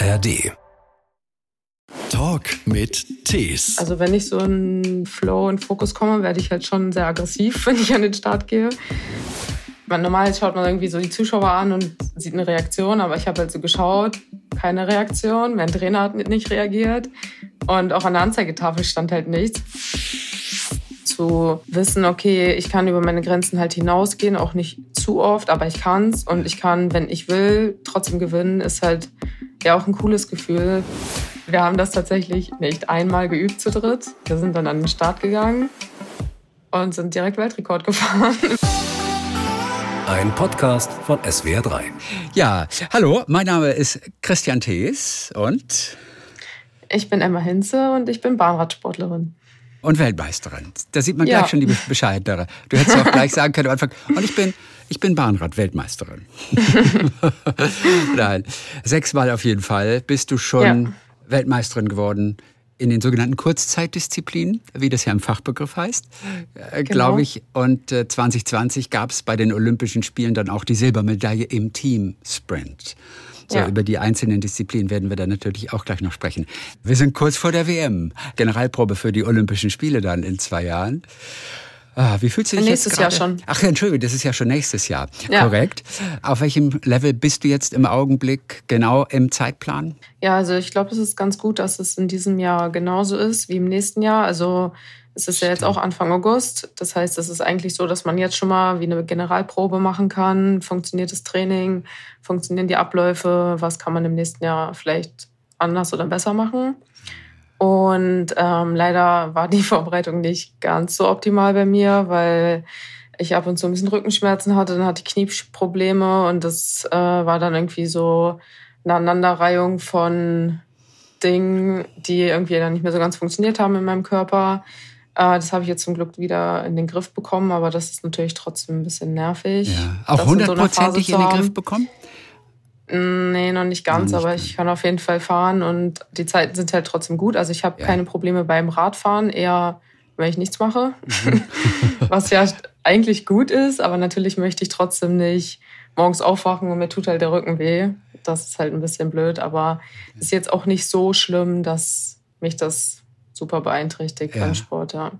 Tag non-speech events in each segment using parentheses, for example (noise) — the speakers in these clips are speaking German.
ARD. Talk mit Tees. Also wenn ich so in Flow und Fokus komme, werde ich halt schon sehr aggressiv, (laughs) wenn ich an den Start gehe. Man, normal schaut man irgendwie so die Zuschauer an und sieht eine Reaktion, aber ich habe halt so geschaut, keine Reaktion. Mein Trainer hat nicht reagiert und auch an der Anzeigetafel stand halt nichts. Zu wissen, okay, ich kann über meine Grenzen halt hinausgehen, auch nicht zu oft, aber ich kann's und ich kann, wenn ich will, trotzdem gewinnen, ist halt ja auch ein cooles Gefühl. Wir haben das tatsächlich nicht einmal geübt zu dritt. Wir sind dann an den Start gegangen und sind direkt Weltrekord gefahren. Ein Podcast von SWR3. Ja, hallo, mein Name ist Christian Thees und ich bin Emma Hinze und ich bin Bahnradsportlerin. Und Weltmeisterin. Da sieht man ja. gleich schon die Bescheidenere. Du hättest auch gleich (laughs) sagen können am Anfang, und ich bin, ich bin Bahnrad-Weltmeisterin. (laughs) Nein, sechsmal auf jeden Fall bist du schon ja. Weltmeisterin geworden in den sogenannten Kurzzeitdisziplinen, wie das ja im Fachbegriff heißt, äh, genau. glaube ich. Und äh, 2020 gab es bei den Olympischen Spielen dann auch die Silbermedaille im Team-Sprint. So, ja. über die einzelnen Disziplinen werden wir dann natürlich auch gleich noch sprechen. Wir sind kurz vor der WM. Generalprobe für die Olympischen Spiele dann in zwei Jahren. Ah, wie fühlst du dich Nächstes jetzt Jahr schon. Ach, Entschuldigung, das ist ja schon nächstes Jahr. Ja. Korrekt. Auf welchem Level bist du jetzt im Augenblick genau im Zeitplan? Ja, also ich glaube, es ist ganz gut, dass es in diesem Jahr genauso ist wie im nächsten Jahr. Also es ist ja jetzt auch Anfang August. Das heißt, es ist eigentlich so, dass man jetzt schon mal wie eine Generalprobe machen kann. Funktioniert das Training? Funktionieren die Abläufe? Was kann man im nächsten Jahr vielleicht anders oder besser machen? Und ähm, leider war die (laughs) Vorbereitung nicht ganz so optimal bei mir, weil ich ab und zu ein bisschen Rückenschmerzen hatte, dann hatte ich Knieprobleme und das äh, war dann irgendwie so eine Aneinanderreihung von Dingen, die irgendwie dann nicht mehr so ganz funktioniert haben in meinem Körper. Äh, das habe ich jetzt zum Glück wieder in den Griff bekommen, aber das ist natürlich trotzdem ein bisschen nervig. Ja. Auch hundertprozentig so in den Griff bekommen? Nee, noch nicht ganz, noch nicht aber ich kann auf jeden Fall fahren und die Zeiten sind halt trotzdem gut. Also ich habe ja. keine Probleme beim Radfahren, eher wenn ich nichts mache. Mhm. (laughs) Was ja eigentlich gut ist, aber natürlich möchte ich trotzdem nicht morgens aufwachen und mir tut halt der Rücken weh. Das ist halt ein bisschen blöd, aber ist jetzt auch nicht so schlimm, dass mich das super beeinträchtigt ja. beim Sport, ja.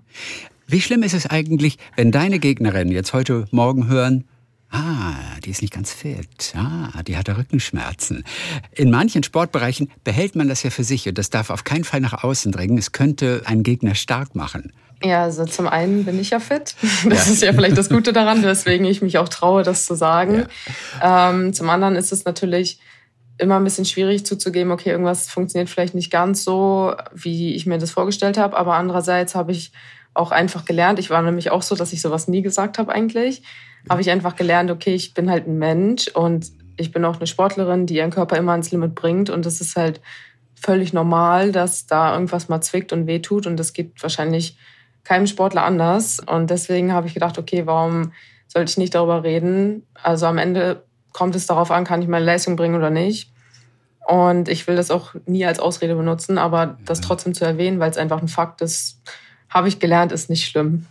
Wie schlimm ist es eigentlich, wenn deine Gegnerinnen jetzt heute Morgen hören, Ah, die ist nicht ganz fit. Ah, die hatte Rückenschmerzen. In manchen Sportbereichen behält man das ja für sich und das darf auf keinen Fall nach außen dringen. Es könnte einen Gegner stark machen. Ja, also zum einen bin ich ja fit. (laughs) Das ja. ist ja vielleicht das Gute daran, weswegen ich mich auch traue, das zu sagen. Ja. Ähm, zum anderen ist es natürlich immer ein bisschen schwierig zuzugeben, okay, irgendwas funktioniert vielleicht nicht ganz so, wie ich mir das vorgestellt habe. Aber andererseits habe ich auch einfach gelernt. Ich war nämlich auch so, dass ich sowas nie gesagt habe eigentlich habe ich einfach gelernt, okay, ich bin halt ein Mensch und ich bin auch eine Sportlerin, die ihren Körper immer ans Limit bringt. Und es ist halt völlig normal, dass da irgendwas mal zwickt und wehtut. Und das gibt wahrscheinlich keinem Sportler anders. Und deswegen habe ich gedacht, okay, warum sollte ich nicht darüber reden? Also am Ende kommt es darauf an, kann ich meine Leistung bringen oder nicht. Und ich will das auch nie als Ausrede benutzen, aber das trotzdem zu erwähnen, weil es einfach ein Fakt ist, habe ich gelernt, ist nicht schlimm.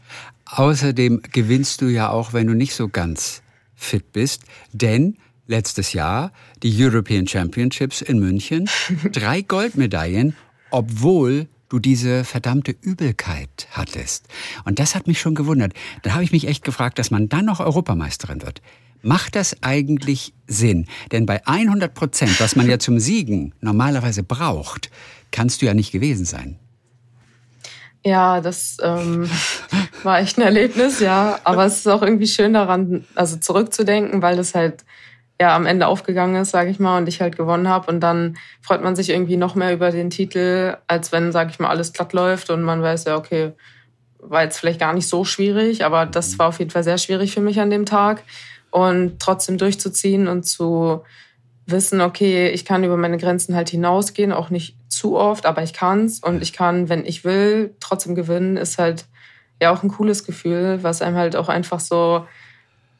Außerdem gewinnst du ja auch, wenn du nicht so ganz fit bist, denn letztes Jahr die European Championships in München, (laughs) drei Goldmedaillen, obwohl du diese verdammte Übelkeit hattest. Und das hat mich schon gewundert. Da habe ich mich echt gefragt, dass man dann noch Europameisterin wird. Macht das eigentlich Sinn? Denn bei 100 Prozent, was man ja zum Siegen normalerweise braucht, kannst du ja nicht gewesen sein. Ja, das ähm, (laughs) war echt ein Erlebnis, ja. Aber es ist auch irgendwie schön daran, also zurückzudenken, weil das halt ja am Ende aufgegangen ist, sage ich mal, und ich halt gewonnen habe. Und dann freut man sich irgendwie noch mehr über den Titel, als wenn, sage ich mal, alles glatt läuft und man weiß ja, okay, war jetzt vielleicht gar nicht so schwierig, aber das war auf jeden Fall sehr schwierig für mich an dem Tag. Und trotzdem durchzuziehen und zu wissen, okay, ich kann über meine Grenzen halt hinausgehen, auch nicht zu oft, aber ich kann's und ich kann, wenn ich will, trotzdem gewinnen, ist halt ja auch ein cooles Gefühl, was einem halt auch einfach so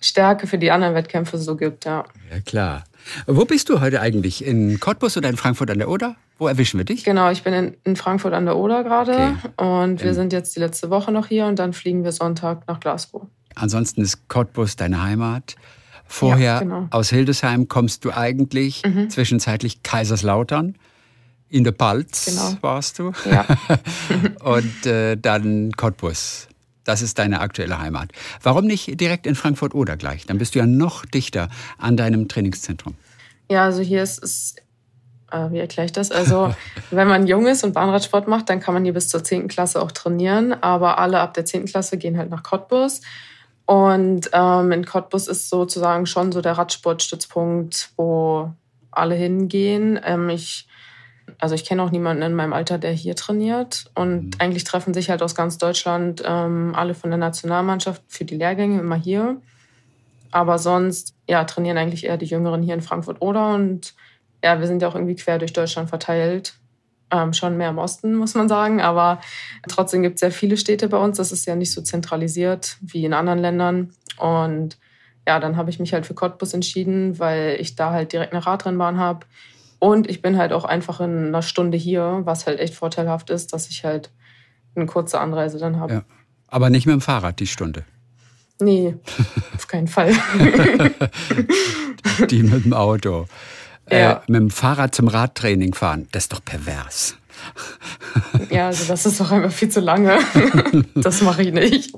Stärke für die anderen Wettkämpfe so gibt, ja. Ja, klar. Wo bist du heute eigentlich? In Cottbus oder in Frankfurt an der Oder? Wo erwischen wir dich? Genau, ich bin in, in Frankfurt an der Oder gerade okay. und wir in sind jetzt die letzte Woche noch hier und dann fliegen wir Sonntag nach Glasgow. Ansonsten ist Cottbus deine Heimat. Vorher ja, genau. aus Hildesheim kommst du eigentlich mhm. zwischenzeitlich Kaiserslautern. In der Palz genau. warst du. Ja. (laughs) und äh, dann Cottbus. Das ist deine aktuelle Heimat. Warum nicht direkt in Frankfurt oder gleich? Dann bist du ja noch dichter an deinem Trainingszentrum. Ja, also hier ist es, äh, wie erkläre ich das? Also, (laughs) wenn man jung ist und Bahnradsport macht, dann kann man hier bis zur 10. Klasse auch trainieren. Aber alle ab der 10. Klasse gehen halt nach Cottbus. Und ähm, in Cottbus ist sozusagen schon so der Radsportstützpunkt, wo alle hingehen. Ähm, ich, also ich kenne auch niemanden in meinem Alter, der hier trainiert. Und mhm. eigentlich treffen sich halt aus ganz Deutschland ähm, alle von der Nationalmannschaft für die Lehrgänge immer hier. Aber sonst, ja, trainieren eigentlich eher die Jüngeren hier in Frankfurt oder. Und ja, wir sind ja auch irgendwie quer durch Deutschland verteilt. Ähm, schon mehr im Osten, muss man sagen. Aber trotzdem gibt es sehr viele Städte bei uns. Das ist ja nicht so zentralisiert wie in anderen Ländern. Und ja, dann habe ich mich halt für Cottbus entschieden, weil ich da halt direkt eine Radrennbahn habe. Und ich bin halt auch einfach in einer Stunde hier, was halt echt vorteilhaft ist, dass ich halt eine kurze Anreise dann habe. Ja. Aber nicht mit dem Fahrrad die Stunde. Nee, auf keinen Fall. (laughs) die mit dem Auto. Äh, ja. Äh, mit dem Fahrrad zum Radtraining fahren, das ist doch pervers. (laughs) Ja, also das ist doch einfach viel zu lange. (laughs) Das mache ich nicht.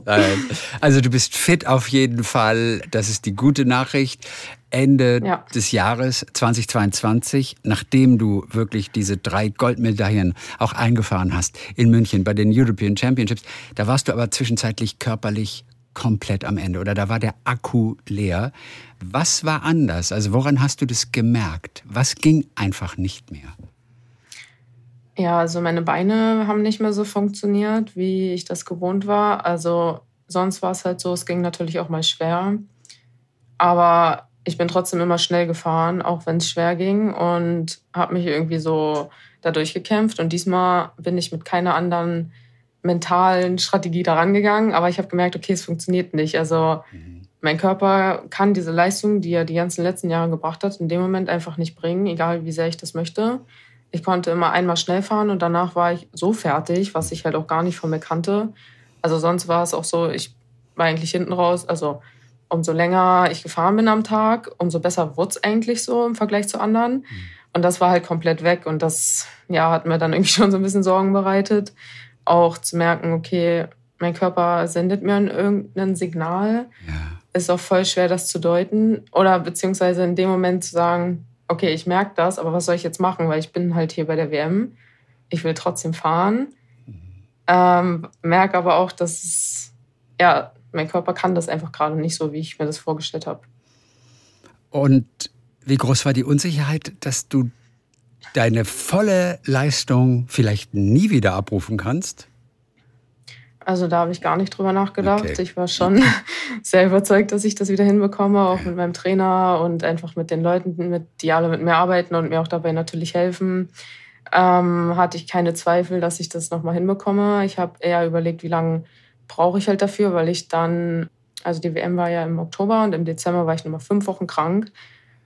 Also du bist fit auf jeden Fall. Das ist die gute Nachricht. Ende ja. des Jahres 2022, nachdem du wirklich diese drei Goldmedaillen auch eingefahren hast in München bei den European Championships, da warst du aber zwischenzeitlich körperlich komplett am Ende oder da war der Akku leer. Was war anders? Also woran hast du das gemerkt? Was ging einfach nicht mehr? Ja, also meine Beine haben nicht mehr so funktioniert, wie ich das gewohnt war. Also sonst war es halt so, es ging natürlich auch mal schwer. Aber ich bin trotzdem immer schnell gefahren, auch wenn es schwer ging und habe mich irgendwie so dadurch gekämpft. Und diesmal bin ich mit keiner anderen mentalen Strategie daran gegangen, aber ich habe gemerkt, okay, es funktioniert nicht. Also mhm. mein Körper kann diese Leistung, die er die ganzen letzten Jahre gebracht hat, in dem Moment einfach nicht bringen, egal wie sehr ich das möchte. Ich konnte immer einmal schnell fahren und danach war ich so fertig, was ich halt auch gar nicht von mir kannte. Also sonst war es auch so, ich war eigentlich hinten raus, also umso länger ich gefahren bin am Tag, umso besser wurde es eigentlich so im Vergleich zu anderen. Mhm. Und das war halt komplett weg und das ja, hat mir dann irgendwie schon so ein bisschen Sorgen bereitet auch zu merken, okay, mein Körper sendet mir irgendein Signal. Ja. Ist auch voll schwer, das zu deuten. Oder beziehungsweise in dem Moment zu sagen, okay, ich merke das, aber was soll ich jetzt machen? Weil ich bin halt hier bei der WM. Ich will trotzdem fahren. Mhm. Ähm, merke aber auch, dass es, ja, mein Körper kann das einfach gerade nicht so, wie ich mir das vorgestellt habe. Und wie groß war die Unsicherheit, dass du deine volle Leistung vielleicht nie wieder abrufen kannst? Also da habe ich gar nicht drüber nachgedacht. Okay. Ich war schon (laughs) sehr überzeugt, dass ich das wieder hinbekomme, auch mit meinem Trainer und einfach mit den Leuten, mit, die alle mit mir arbeiten und mir auch dabei natürlich helfen. Ähm, hatte ich keine Zweifel, dass ich das nochmal hinbekomme. Ich habe eher überlegt, wie lange brauche ich halt dafür, weil ich dann, also die WM war ja im Oktober und im Dezember war ich nochmal fünf Wochen krank,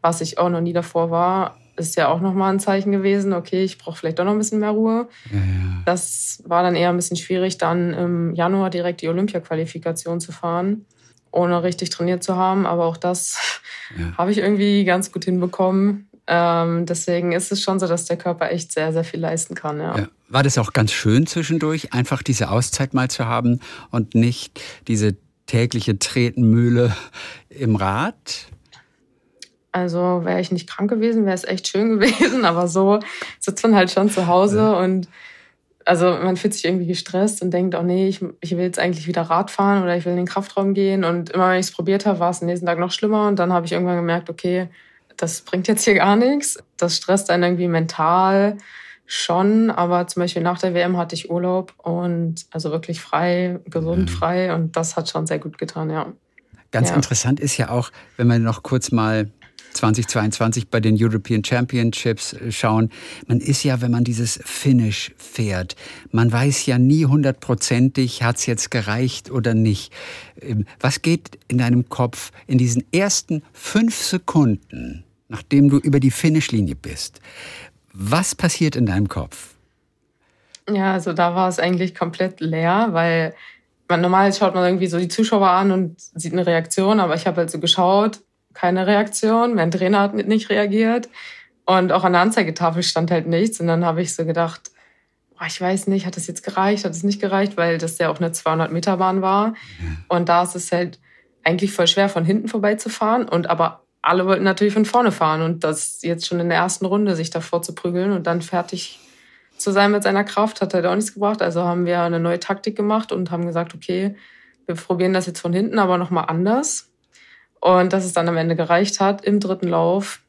was ich auch noch nie davor war ist ja auch nochmal ein Zeichen gewesen, okay, ich brauche vielleicht doch noch ein bisschen mehr Ruhe. Ja, ja. Das war dann eher ein bisschen schwierig, dann im Januar direkt die Olympia-Qualifikation zu fahren, ohne richtig trainiert zu haben. Aber auch das (laughs) ja. habe ich irgendwie ganz gut hinbekommen. Ähm, deswegen ist es schon so, dass der Körper echt sehr, sehr viel leisten kann. Ja. War das auch ganz schön zwischendurch, einfach diese Auszeit mal zu haben und nicht diese tägliche Tretenmühle im Rad? Also wäre ich nicht krank gewesen, wäre es echt schön (laughs) gewesen. Aber so sitzt man halt schon zu Hause ja. und also man fühlt sich irgendwie gestresst und denkt, oh nee, ich, ich will jetzt eigentlich wieder Rad fahren oder ich will in den Kraftraum gehen. Und immer wenn ich es probiert habe, war es am nächsten Tag noch schlimmer. Und dann habe ich irgendwann gemerkt, okay, das bringt jetzt hier gar nichts. Das stresst einen irgendwie mental schon. Aber zum Beispiel nach der WM hatte ich Urlaub und also wirklich frei, gesund frei. Und das hat schon sehr gut getan, ja. Ganz ja. interessant ist ja auch, wenn man noch kurz mal 2022 bei den European Championships äh, schauen. Man ist ja, wenn man dieses Finish fährt, man weiß ja nie hundertprozentig, hat es jetzt gereicht oder nicht. Ähm, was geht in deinem Kopf in diesen ersten fünf Sekunden, nachdem du über die Finishlinie bist? Was passiert in deinem Kopf? Ja, also da war es eigentlich komplett leer, weil man normal schaut man irgendwie so die Zuschauer an und sieht eine Reaktion, aber ich habe halt so geschaut keine Reaktion. Mein Trainer hat nicht reagiert. Und auch an der Anzeigetafel stand halt nichts. Und dann habe ich so gedacht, boah, ich weiß nicht, hat das jetzt gereicht, hat es nicht gereicht, weil das ja auch eine 200-Meter-Bahn war. Und da ist es halt eigentlich voll schwer, von hinten vorbeizufahren. Und aber alle wollten natürlich von vorne fahren. Und das jetzt schon in der ersten Runde sich davor zu prügeln und dann fertig zu sein mit seiner Kraft, hat halt auch nichts gebracht. Also haben wir eine neue Taktik gemacht und haben gesagt, okay, wir probieren das jetzt von hinten, aber nochmal anders. Und dass es dann am Ende gereicht hat im dritten Lauf,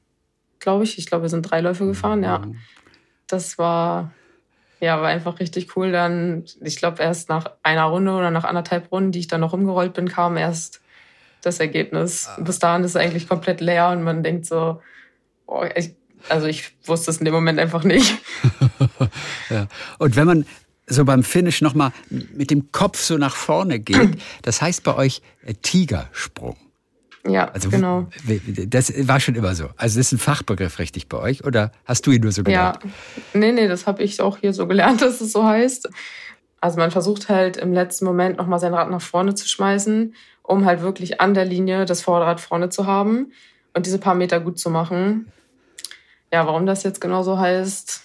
glaube ich. Ich glaube, wir sind drei Läufe gefahren, ja. Mhm. Das war, ja, war einfach richtig cool. Dann, ich glaube, erst nach einer Runde oder nach anderthalb Runden, die ich dann noch umgerollt bin, kam erst das Ergebnis. Ah. Bis dahin ist es eigentlich komplett leer und man denkt so, oh, ich, also ich wusste es in dem Moment einfach nicht. (laughs) ja. Und wenn man so beim Finish nochmal mit dem Kopf so nach vorne geht, (clears throat) das heißt bei euch äh, Tigersprung. Ja, also, genau. Das war schon immer so. Also das ist ein Fachbegriff richtig bei euch oder hast du ihn nur so gelernt? Ja, nee, nee, das habe ich auch hier so gelernt, (laughs) dass es so heißt. Also man versucht halt im letzten Moment nochmal sein Rad nach vorne zu schmeißen, um halt wirklich an der Linie das Vorderrad vorne zu haben und diese paar Meter gut zu machen. Ja, warum das jetzt genau so heißt,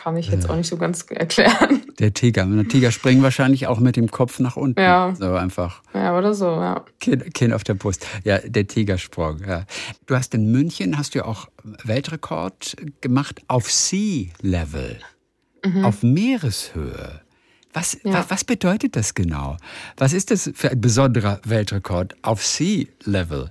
kann ich jetzt auch nicht so ganz erklären. (laughs) Der Tiger. Der Tiger springt wahrscheinlich auch mit dem Kopf nach unten. Ja. So einfach. Ja, oder so, ja. Kinn, Kinn auf der Brust. Ja, der Tigersprung. Ja. Du hast in München hast du auch Weltrekord gemacht auf Sea Level. Mhm. Auf Meereshöhe. Was, ja. was bedeutet das genau? Was ist das für ein besonderer Weltrekord auf Sea Level?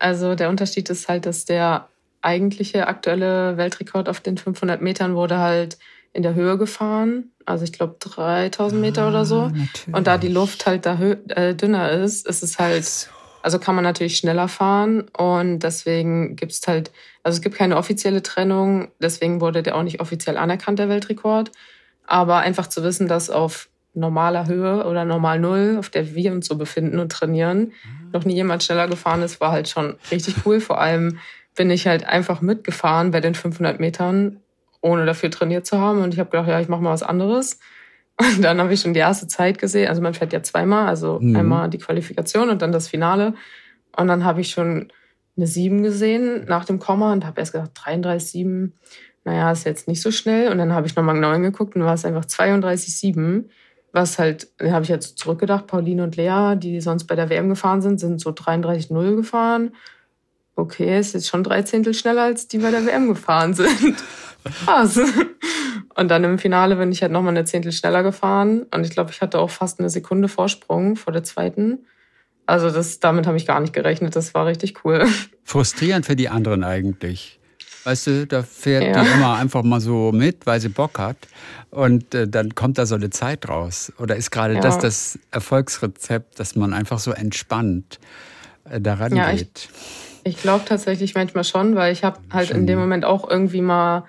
Also der Unterschied ist halt, dass der eigentliche aktuelle Weltrekord auf den 500 Metern wurde halt in der Höhe gefahren. Also ich glaube 3000 Meter ah, oder so. Natürlich. Und da die Luft halt da äh, dünner ist, ist es halt, also kann man natürlich schneller fahren. Und deswegen gibt es halt, also es gibt keine offizielle Trennung. Deswegen wurde der auch nicht offiziell anerkannt, der Weltrekord. Aber einfach zu wissen, dass auf normaler Höhe oder normal Null, auf der wir uns so befinden und trainieren, ah. noch nie jemand schneller gefahren ist, war halt schon richtig cool. Vor allem, bin ich halt einfach mitgefahren bei den 500 Metern, ohne dafür trainiert zu haben. Und ich habe gedacht, ja, ich mache mal was anderes. (laughs) Und dann habe ich schon die erste Zeit gesehen. Also man fährt ja zweimal, also mhm. einmal die Qualifikation und dann das Finale. Und dann habe ich schon eine 7 gesehen nach dem Komma und habe erst gedacht, 33, 7, naja, ist jetzt nicht so schnell. Und dann habe ich nochmal genau hingeguckt und war es einfach 32, 7. Was halt, dann habe ich jetzt zurückgedacht, Pauline und Lea, die sonst bei der WM gefahren sind, sind so 33, 0 gefahren okay, ist jetzt schon drei Zehntel schneller, als die bei der WM gefahren sind. Krass. Und dann im Finale bin ich halt nochmal eine Zehntel schneller gefahren. Und ich glaube, ich hatte auch fast eine Sekunde Vorsprung vor der zweiten. Also das, damit habe ich gar nicht gerechnet. Das war richtig cool. Frustrierend für die anderen eigentlich. Weißt du, da fährt ja. die immer einfach mal so mit, weil sie Bock hat. Und äh, dann kommt da so eine Zeit raus. Oder ist gerade ja. das das Erfolgsrezept, dass man einfach so entspannt äh, daran ja, geht? Ich ich glaube tatsächlich manchmal schon, weil ich habe halt in dem Moment auch irgendwie mal,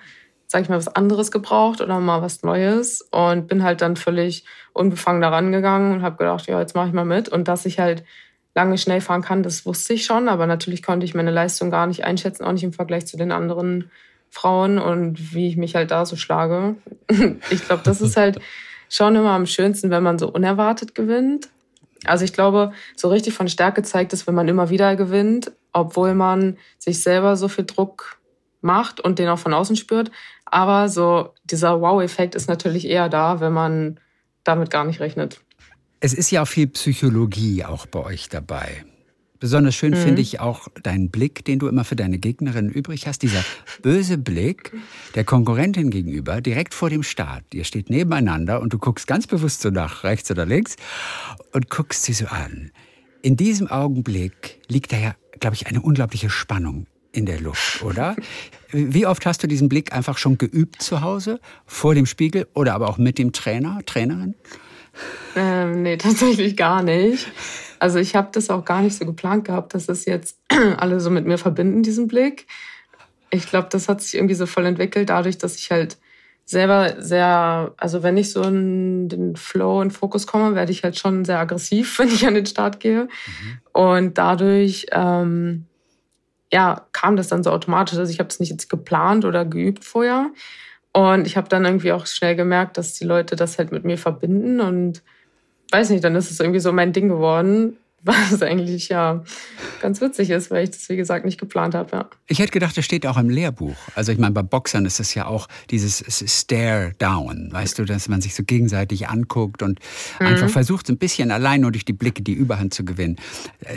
sag ich mal, was anderes gebraucht oder mal was Neues und bin halt dann völlig unbefangen daran gegangen und habe gedacht, ja, jetzt mache ich mal mit. Und dass ich halt lange schnell fahren kann, das wusste ich schon, aber natürlich konnte ich meine Leistung gar nicht einschätzen, auch nicht im Vergleich zu den anderen Frauen und wie ich mich halt da so schlage. (laughs) ich glaube, das ist halt schon immer am schönsten, wenn man so unerwartet gewinnt. Also ich glaube, so richtig von Stärke zeigt es, wenn man immer wieder gewinnt, obwohl man sich selber so viel Druck macht und den auch von außen spürt. Aber so dieser Wow-Effekt ist natürlich eher da, wenn man damit gar nicht rechnet. Es ist ja auch viel Psychologie auch bei euch dabei. Besonders schön mhm. finde ich auch deinen Blick, den du immer für deine Gegnerin übrig hast. Dieser böse Blick der Konkurrentin gegenüber, direkt vor dem Start. Ihr steht nebeneinander und du guckst ganz bewusst so nach rechts oder links und guckst sie so an. In diesem Augenblick liegt da ja, glaube ich, eine unglaubliche Spannung in der Luft, oder? (laughs) Wie oft hast du diesen Blick einfach schon geübt zu Hause, vor dem Spiegel oder aber auch mit dem Trainer, Trainerin? Ähm, nee, (laughs) tatsächlich gar nicht. Also ich habe das auch gar nicht so geplant gehabt, dass es jetzt (clears throat) alle so mit mir verbinden, diesen Blick. Ich glaube, das hat sich irgendwie so voll entwickelt, dadurch, dass ich halt selber sehr, also wenn ich so in den Flow und Fokus komme, werde ich halt schon sehr aggressiv, (laughs) wenn ich an den Start gehe. Mhm. Und dadurch, ähm, ja, kam das dann so automatisch. Also ich habe es nicht jetzt geplant oder geübt vorher. Und ich habe dann irgendwie auch schnell gemerkt, dass die Leute das halt mit mir verbinden und weiß nicht, dann ist es irgendwie so mein Ding geworden, Was eigentlich ja ganz witzig ist, weil ich das, wie gesagt, nicht geplant habe. Ja. Ich hätte gedacht, das steht auch im Lehrbuch. Also ich meine, bei Boxern ist es ja auch dieses Stare-Down, weißt du, dass man sich so gegenseitig anguckt und mhm. einfach versucht, so ein bisschen allein nur durch die Blicke die Überhand zu gewinnen.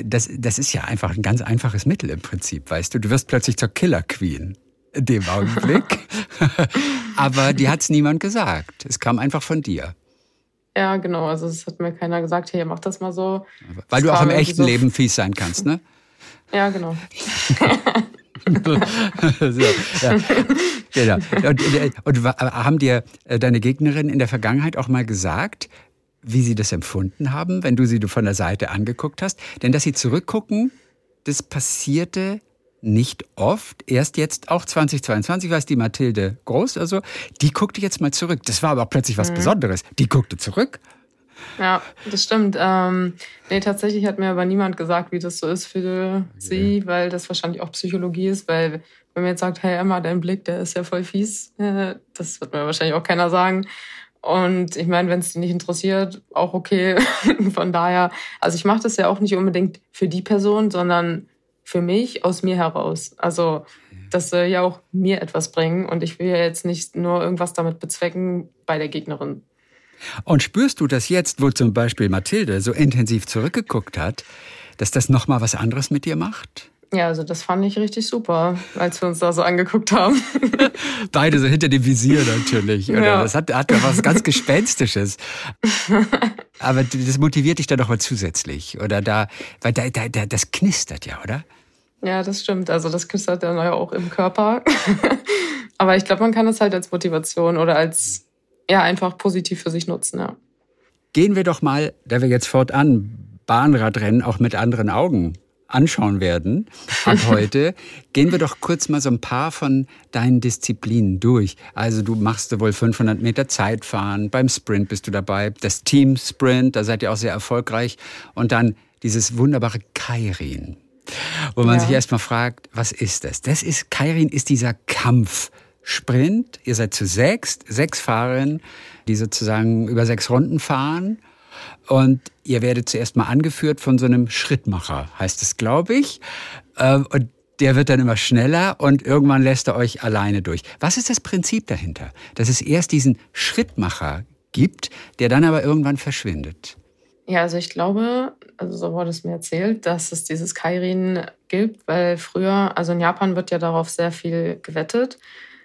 Das, das ist ja einfach ein ganz einfaches Mittel im Prinzip, weißt du. Du wirst plötzlich zur Killer-Queen in dem Augenblick. (laughs) (laughs) Aber die hat es niemand gesagt. Es kam einfach von dir. Ja, genau. Also es hat mir keiner gesagt, hey, mach das mal so. Weil das du auch im echten so Leben fies sein kannst, ne? (laughs) Ja, genau. (laughs) so, ja. Genau. Und, und, haben dir äh, deine Gegnerinnen in der Vergangenheit auch mal gesagt, wie sie das empfunden haben, wenn du sie von der Seite angeguckt hast? Denn dass sie zurückgucken, das passierte nicht oft. Erst jetzt auch 2022 war es die Mathilde Groß, also die guckte jetzt mal zurück. Das war aber auch plötzlich was mhm. Besonderes. Die guckte zurück. Ja, das stimmt. Ähm, nee, tatsächlich hat mir aber niemand gesagt, wie das so ist für sie, weil das wahrscheinlich auch Psychologie ist, weil wenn man jetzt sagt, hey Emma, dein Blick, der ist ja voll fies, äh, das wird mir wahrscheinlich auch keiner sagen. Und ich meine, wenn es dich nicht interessiert, auch okay. (laughs) Von daher, also ich mache das ja auch nicht unbedingt für die Person, sondern für mich aus mir heraus. Also das soll ja auch mir etwas bringen und ich will ja jetzt nicht nur irgendwas damit bezwecken bei der Gegnerin. Und spürst du das jetzt, wo zum Beispiel Mathilde so intensiv zurückgeguckt hat, dass das nochmal was anderes mit dir macht? Ja, also das fand ich richtig super, als wir uns da so angeguckt haben. (laughs) Beide so hinter dem Visier natürlich. Oder? Ja. Das hat, hat ja was ganz Gespenstisches. (laughs) Aber das motiviert dich da doch mal zusätzlich. Oder da, weil da, da, da, das knistert ja, oder? Ja, das stimmt. Also das knistert dann ja auch im Körper. (laughs) Aber ich glaube, man kann es halt als Motivation oder als ja einfach positiv für sich nutzen, ja. Gehen wir doch mal, da wir jetzt fortan Bahnradrennen auch mit anderen Augen anschauen werden ab (laughs) heute, gehen wir doch kurz mal so ein paar von deinen Disziplinen durch. Also du machst sowohl 500 Meter Zeitfahren, beim Sprint bist du dabei, das Team Sprint, da seid ihr auch sehr erfolgreich und dann dieses wunderbare Kairin wo man ja. sich erstmal fragt, was ist das? Das ist, Kairin ist dieser Kampfsprint. Ihr seid zu sechs, sechs Fahrerinnen, die sozusagen über sechs Runden fahren. Und ihr werdet zuerst mal angeführt von so einem Schrittmacher, heißt es, glaube ich. Ähm, und der wird dann immer schneller und irgendwann lässt er euch alleine durch. Was ist das Prinzip dahinter? Dass es erst diesen Schrittmacher gibt, der dann aber irgendwann verschwindet. Ja, also ich glaube, also so wurde es mir erzählt, dass es dieses Kairin gibt, weil früher, also in Japan wird ja darauf sehr viel gewettet.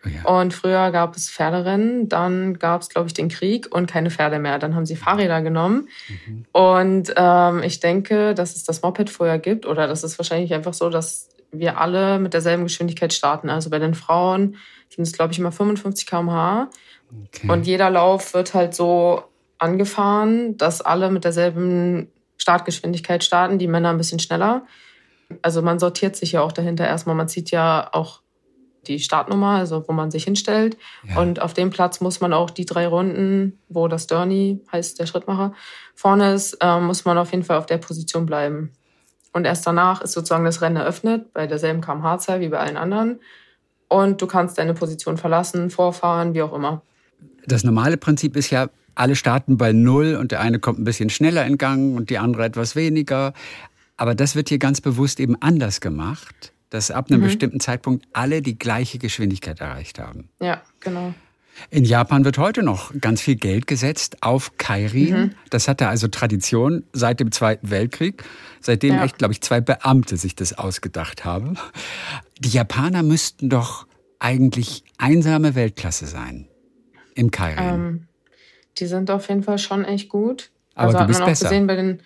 Oh ja. Und früher gab es Pferderennen, dann gab es, glaube ich, den Krieg und keine Pferde mehr. Dann haben sie Fahrräder genommen. Mhm. Und ähm, ich denke, dass es das Moped vorher gibt oder das ist wahrscheinlich einfach so, dass wir alle mit derselben Geschwindigkeit starten. Also bei den Frauen sind es, glaube ich, immer 55 km/h. Okay. Und jeder Lauf wird halt so angefahren, dass alle mit derselben Startgeschwindigkeit starten, die Männer ein bisschen schneller. Also man sortiert sich ja auch dahinter erstmal. Man zieht ja auch die Startnummer, also wo man sich hinstellt. Ja. Und auf dem Platz muss man auch die drei Runden, wo das Derny heißt der Schrittmacher vorne ist, äh, muss man auf jeden Fall auf der Position bleiben. Und erst danach ist sozusagen das Rennen eröffnet, bei derselben kmh-Zahl wie bei allen anderen. Und du kannst deine Position verlassen, vorfahren, wie auch immer. Das normale Prinzip ist ja, alle starten bei Null und der eine kommt ein bisschen schneller in Gang und die andere etwas weniger. Aber das wird hier ganz bewusst eben anders gemacht, dass ab einem mhm. bestimmten Zeitpunkt alle die gleiche Geschwindigkeit erreicht haben. Ja, genau. In Japan wird heute noch ganz viel Geld gesetzt auf Kairin. Mhm. Das hatte also Tradition seit dem Zweiten Weltkrieg, seitdem ja. echt, glaube ich, zwei Beamte sich das ausgedacht haben. Die Japaner müssten doch eigentlich einsame Weltklasse sein im Kairin. Ähm, die sind auf jeden Fall schon echt gut. Aber also du bist hat man auch besser. gesehen bei den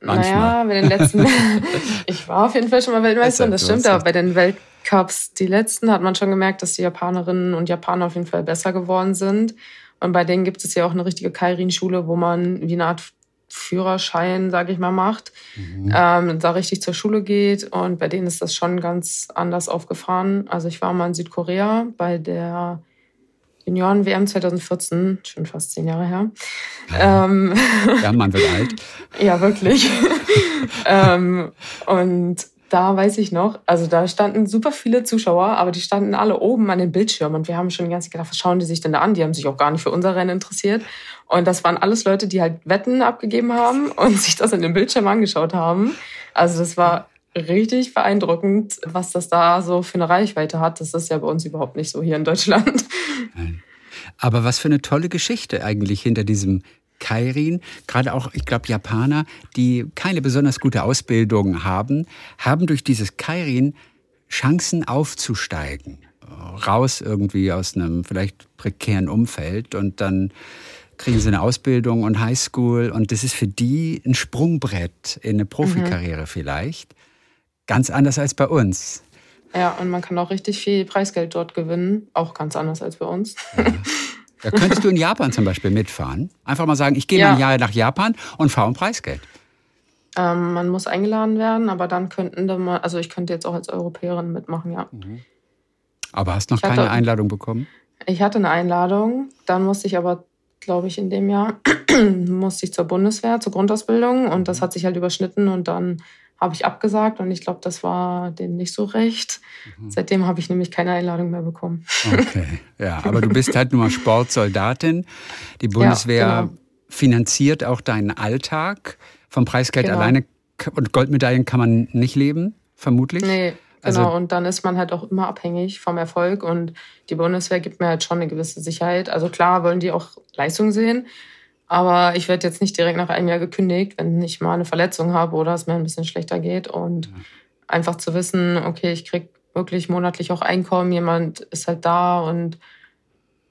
Manchmal. Naja, bei den letzten. (laughs) (laughs) ich war auf jeden Fall schon mal Weltmeisterin, das stimmt, aber bei den Weltcups, die letzten, hat man schon gemerkt, dass die Japanerinnen und Japaner auf jeden Fall besser geworden sind. Und bei denen gibt es ja auch eine richtige Kairin-Schule, wo man wie eine Art Führerschein, sage ich mal, macht, mhm. ähm, da richtig zur Schule geht. Und bei denen ist das schon ganz anders aufgefahren. Also ich war mal in Südkorea bei der Junioren-WM 2014, schon fast zehn Jahre her. Ja, ähm, (laughs) ja man wird alt. (laughs) ja, wirklich. (laughs) ähm, und da weiß ich noch, also da standen super viele Zuschauer, aber die standen alle oben an den Bildschirmen und wir haben schon die ganze Zeit gedacht, was schauen die sich denn da an? Die haben sich auch gar nicht für unser Rennen interessiert. Und das waren alles Leute, die halt Wetten abgegeben haben und sich das in den Bildschirm angeschaut haben. Also das war richtig beeindruckend, was das da so für eine Reichweite hat. Das ist ja bei uns überhaupt nicht so hier in Deutschland. Nein. Aber was für eine tolle Geschichte eigentlich hinter diesem Kairin, gerade auch, ich glaube, Japaner, die keine besonders gute Ausbildung haben, haben durch dieses Kairin Chancen aufzusteigen. Raus irgendwie aus einem vielleicht prekären Umfeld und dann kriegen sie eine Ausbildung und Highschool und das ist für die ein Sprungbrett in eine Profikarriere mhm. vielleicht. Ganz anders als bei uns. Ja, und man kann auch richtig viel Preisgeld dort gewinnen, auch ganz anders als bei uns. Ja. Da könntest du in Japan zum Beispiel mitfahren. Einfach mal sagen, ich gehe ja. ein Jahr nach Japan und fahre um Preisgeld. Ähm, man muss eingeladen werden, aber dann könnten da mal, also ich könnte jetzt auch als Europäerin mitmachen, ja. Mhm. Aber hast noch keine Einladung bekommen? Ich hatte eine Einladung, dann musste ich aber, glaube ich, in dem Jahr (clears throat) musste ich zur Bundeswehr, zur Grundausbildung und das mhm. hat sich halt überschnitten und dann habe ich abgesagt und ich glaube, das war denen nicht so recht. Mhm. Seitdem habe ich nämlich keine Einladung mehr bekommen. Okay, ja, aber du bist halt nur mal Sportsoldatin. Die (laughs) Bundeswehr ja, genau. finanziert auch deinen Alltag. Vom Preisgeld genau. alleine und Goldmedaillen kann man nicht leben, vermutlich. Nee, also genau. und dann ist man halt auch immer abhängig vom Erfolg und die Bundeswehr gibt mir halt schon eine gewisse Sicherheit. Also klar wollen die auch Leistung sehen, aber ich werde jetzt nicht direkt nach einem Jahr gekündigt, wenn ich mal eine Verletzung habe oder es mir ein bisschen schlechter geht. Und ja. einfach zu wissen, okay, ich krieg wirklich monatlich auch Einkommen, jemand ist halt da und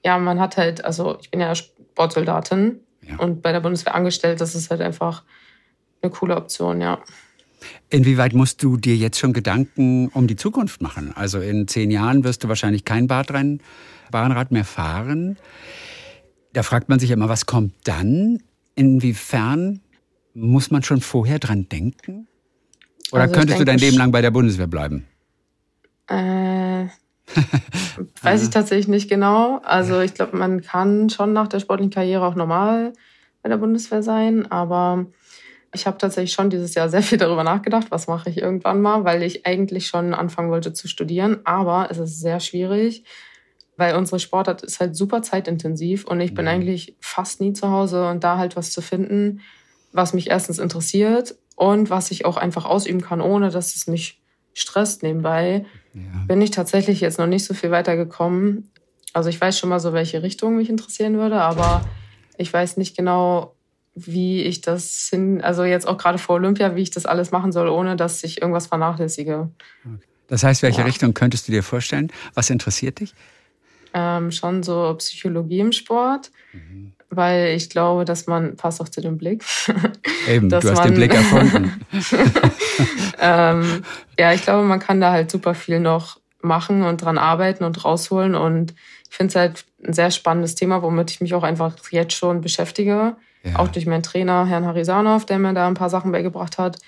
ja, man hat halt, also ich bin ja Sportsoldatin ja. und bei der Bundeswehr angestellt, das ist halt einfach eine coole Option, ja. Inwieweit musst du dir jetzt schon Gedanken um die Zukunft machen? Also in zehn Jahren wirst du wahrscheinlich kein Bahnrad mehr fahren. Da fragt man sich immer, was kommt dann? Inwiefern muss man schon vorher dran denken? Oder also könntest du dein Leben lang bei der Bundeswehr bleiben? Äh, (laughs) weiß ich tatsächlich nicht genau. Also ich glaube, man kann schon nach der sportlichen Karriere auch normal bei der Bundeswehr sein, aber ich habe tatsächlich schon dieses Jahr sehr viel darüber nachgedacht, was mache ich irgendwann mal, weil ich eigentlich schon anfangen wollte zu studieren, aber es ist sehr schwierig, weil unsere Sportart ist halt super zeitintensiv und ich bin mhm. eigentlich fast nie zu Hause und da halt was zu finden, was mich erstens interessiert und was ich auch einfach ausüben kann, ohne dass es mich stresst nebenbei, ja. bin ich tatsächlich jetzt noch nicht so viel weitergekommen. Also ich weiß schon mal so, welche Richtung mich interessieren würde, aber ich weiß nicht genau, wie ich das hin, also jetzt auch gerade vor Olympia, wie ich das alles machen soll, ohne dass ich irgendwas vernachlässige. Das heißt, welche ja. Richtung könntest du dir vorstellen? Was interessiert dich? Ähm, schon so Psychologie im Sport, mhm. weil ich glaube, dass man, passt auch zu dem Blick. (laughs) Eben, du hast man, den Blick erfunden. (laughs) ähm, ja, ich glaube, man kann da halt super viel noch machen und dran arbeiten und rausholen und ich finde es halt ein sehr spannendes Thema, womit ich mich auch einfach jetzt schon beschäftige. Ja. Auch durch meinen Trainer, Herrn Harisanov, der mir da ein paar Sachen beigebracht hat.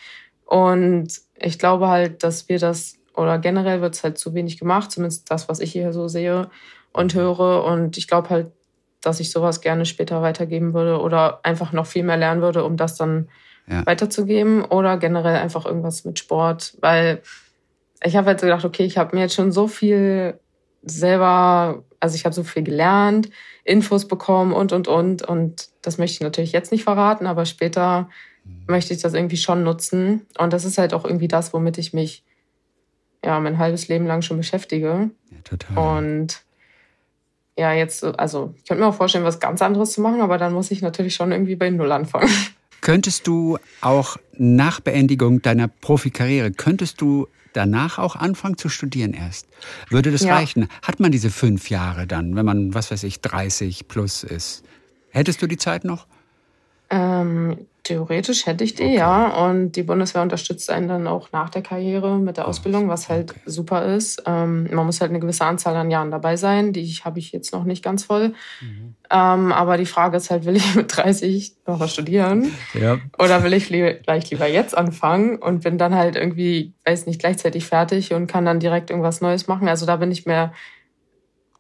Und ich glaube halt, dass wir das, oder generell wird es halt zu wenig gemacht, zumindest das, was ich hier so sehe und höre. Und ich glaube halt, dass ich sowas gerne später weitergeben würde oder einfach noch viel mehr lernen würde, um das dann ja. weiterzugeben oder generell einfach irgendwas mit Sport, weil ich habe halt so gedacht, okay, ich habe mir jetzt schon so viel selber, also ich habe so viel gelernt, Infos bekommen und und und und das möchte ich natürlich jetzt nicht verraten, aber später mhm. möchte ich das irgendwie schon nutzen und das ist halt auch irgendwie das, womit ich mich ja mein halbes Leben lang schon beschäftige. Ja, total. Und ja, jetzt, also ich könnte mir auch vorstellen, was ganz anderes zu machen, aber dann muss ich natürlich schon irgendwie bei Null anfangen. (laughs) Könntest du auch nach Beendigung deiner Profikarriere, könntest du danach auch anfangen zu studieren erst? Würde das ja. reichen? Hat man diese fünf Jahre dann, wenn man, was weiß ich, 30 plus ist? Hättest du die Zeit noch? Ähm, Theoretisch hätte ich die, okay. ja. Und die Bundeswehr unterstützt einen dann auch nach der Karriere mit der oh, Ausbildung, was halt okay. super ist. Ähm, man muss halt eine gewisse Anzahl an Jahren dabei sein. Die habe ich jetzt noch nicht ganz voll. Mhm. Ähm, aber die Frage ist halt, will ich (laughs) mit 30 noch was studieren? Ja. Oder will ich li gleich lieber jetzt anfangen und bin dann halt irgendwie, weiß nicht, gleichzeitig fertig und kann dann direkt irgendwas Neues machen? Also da bin ich mehr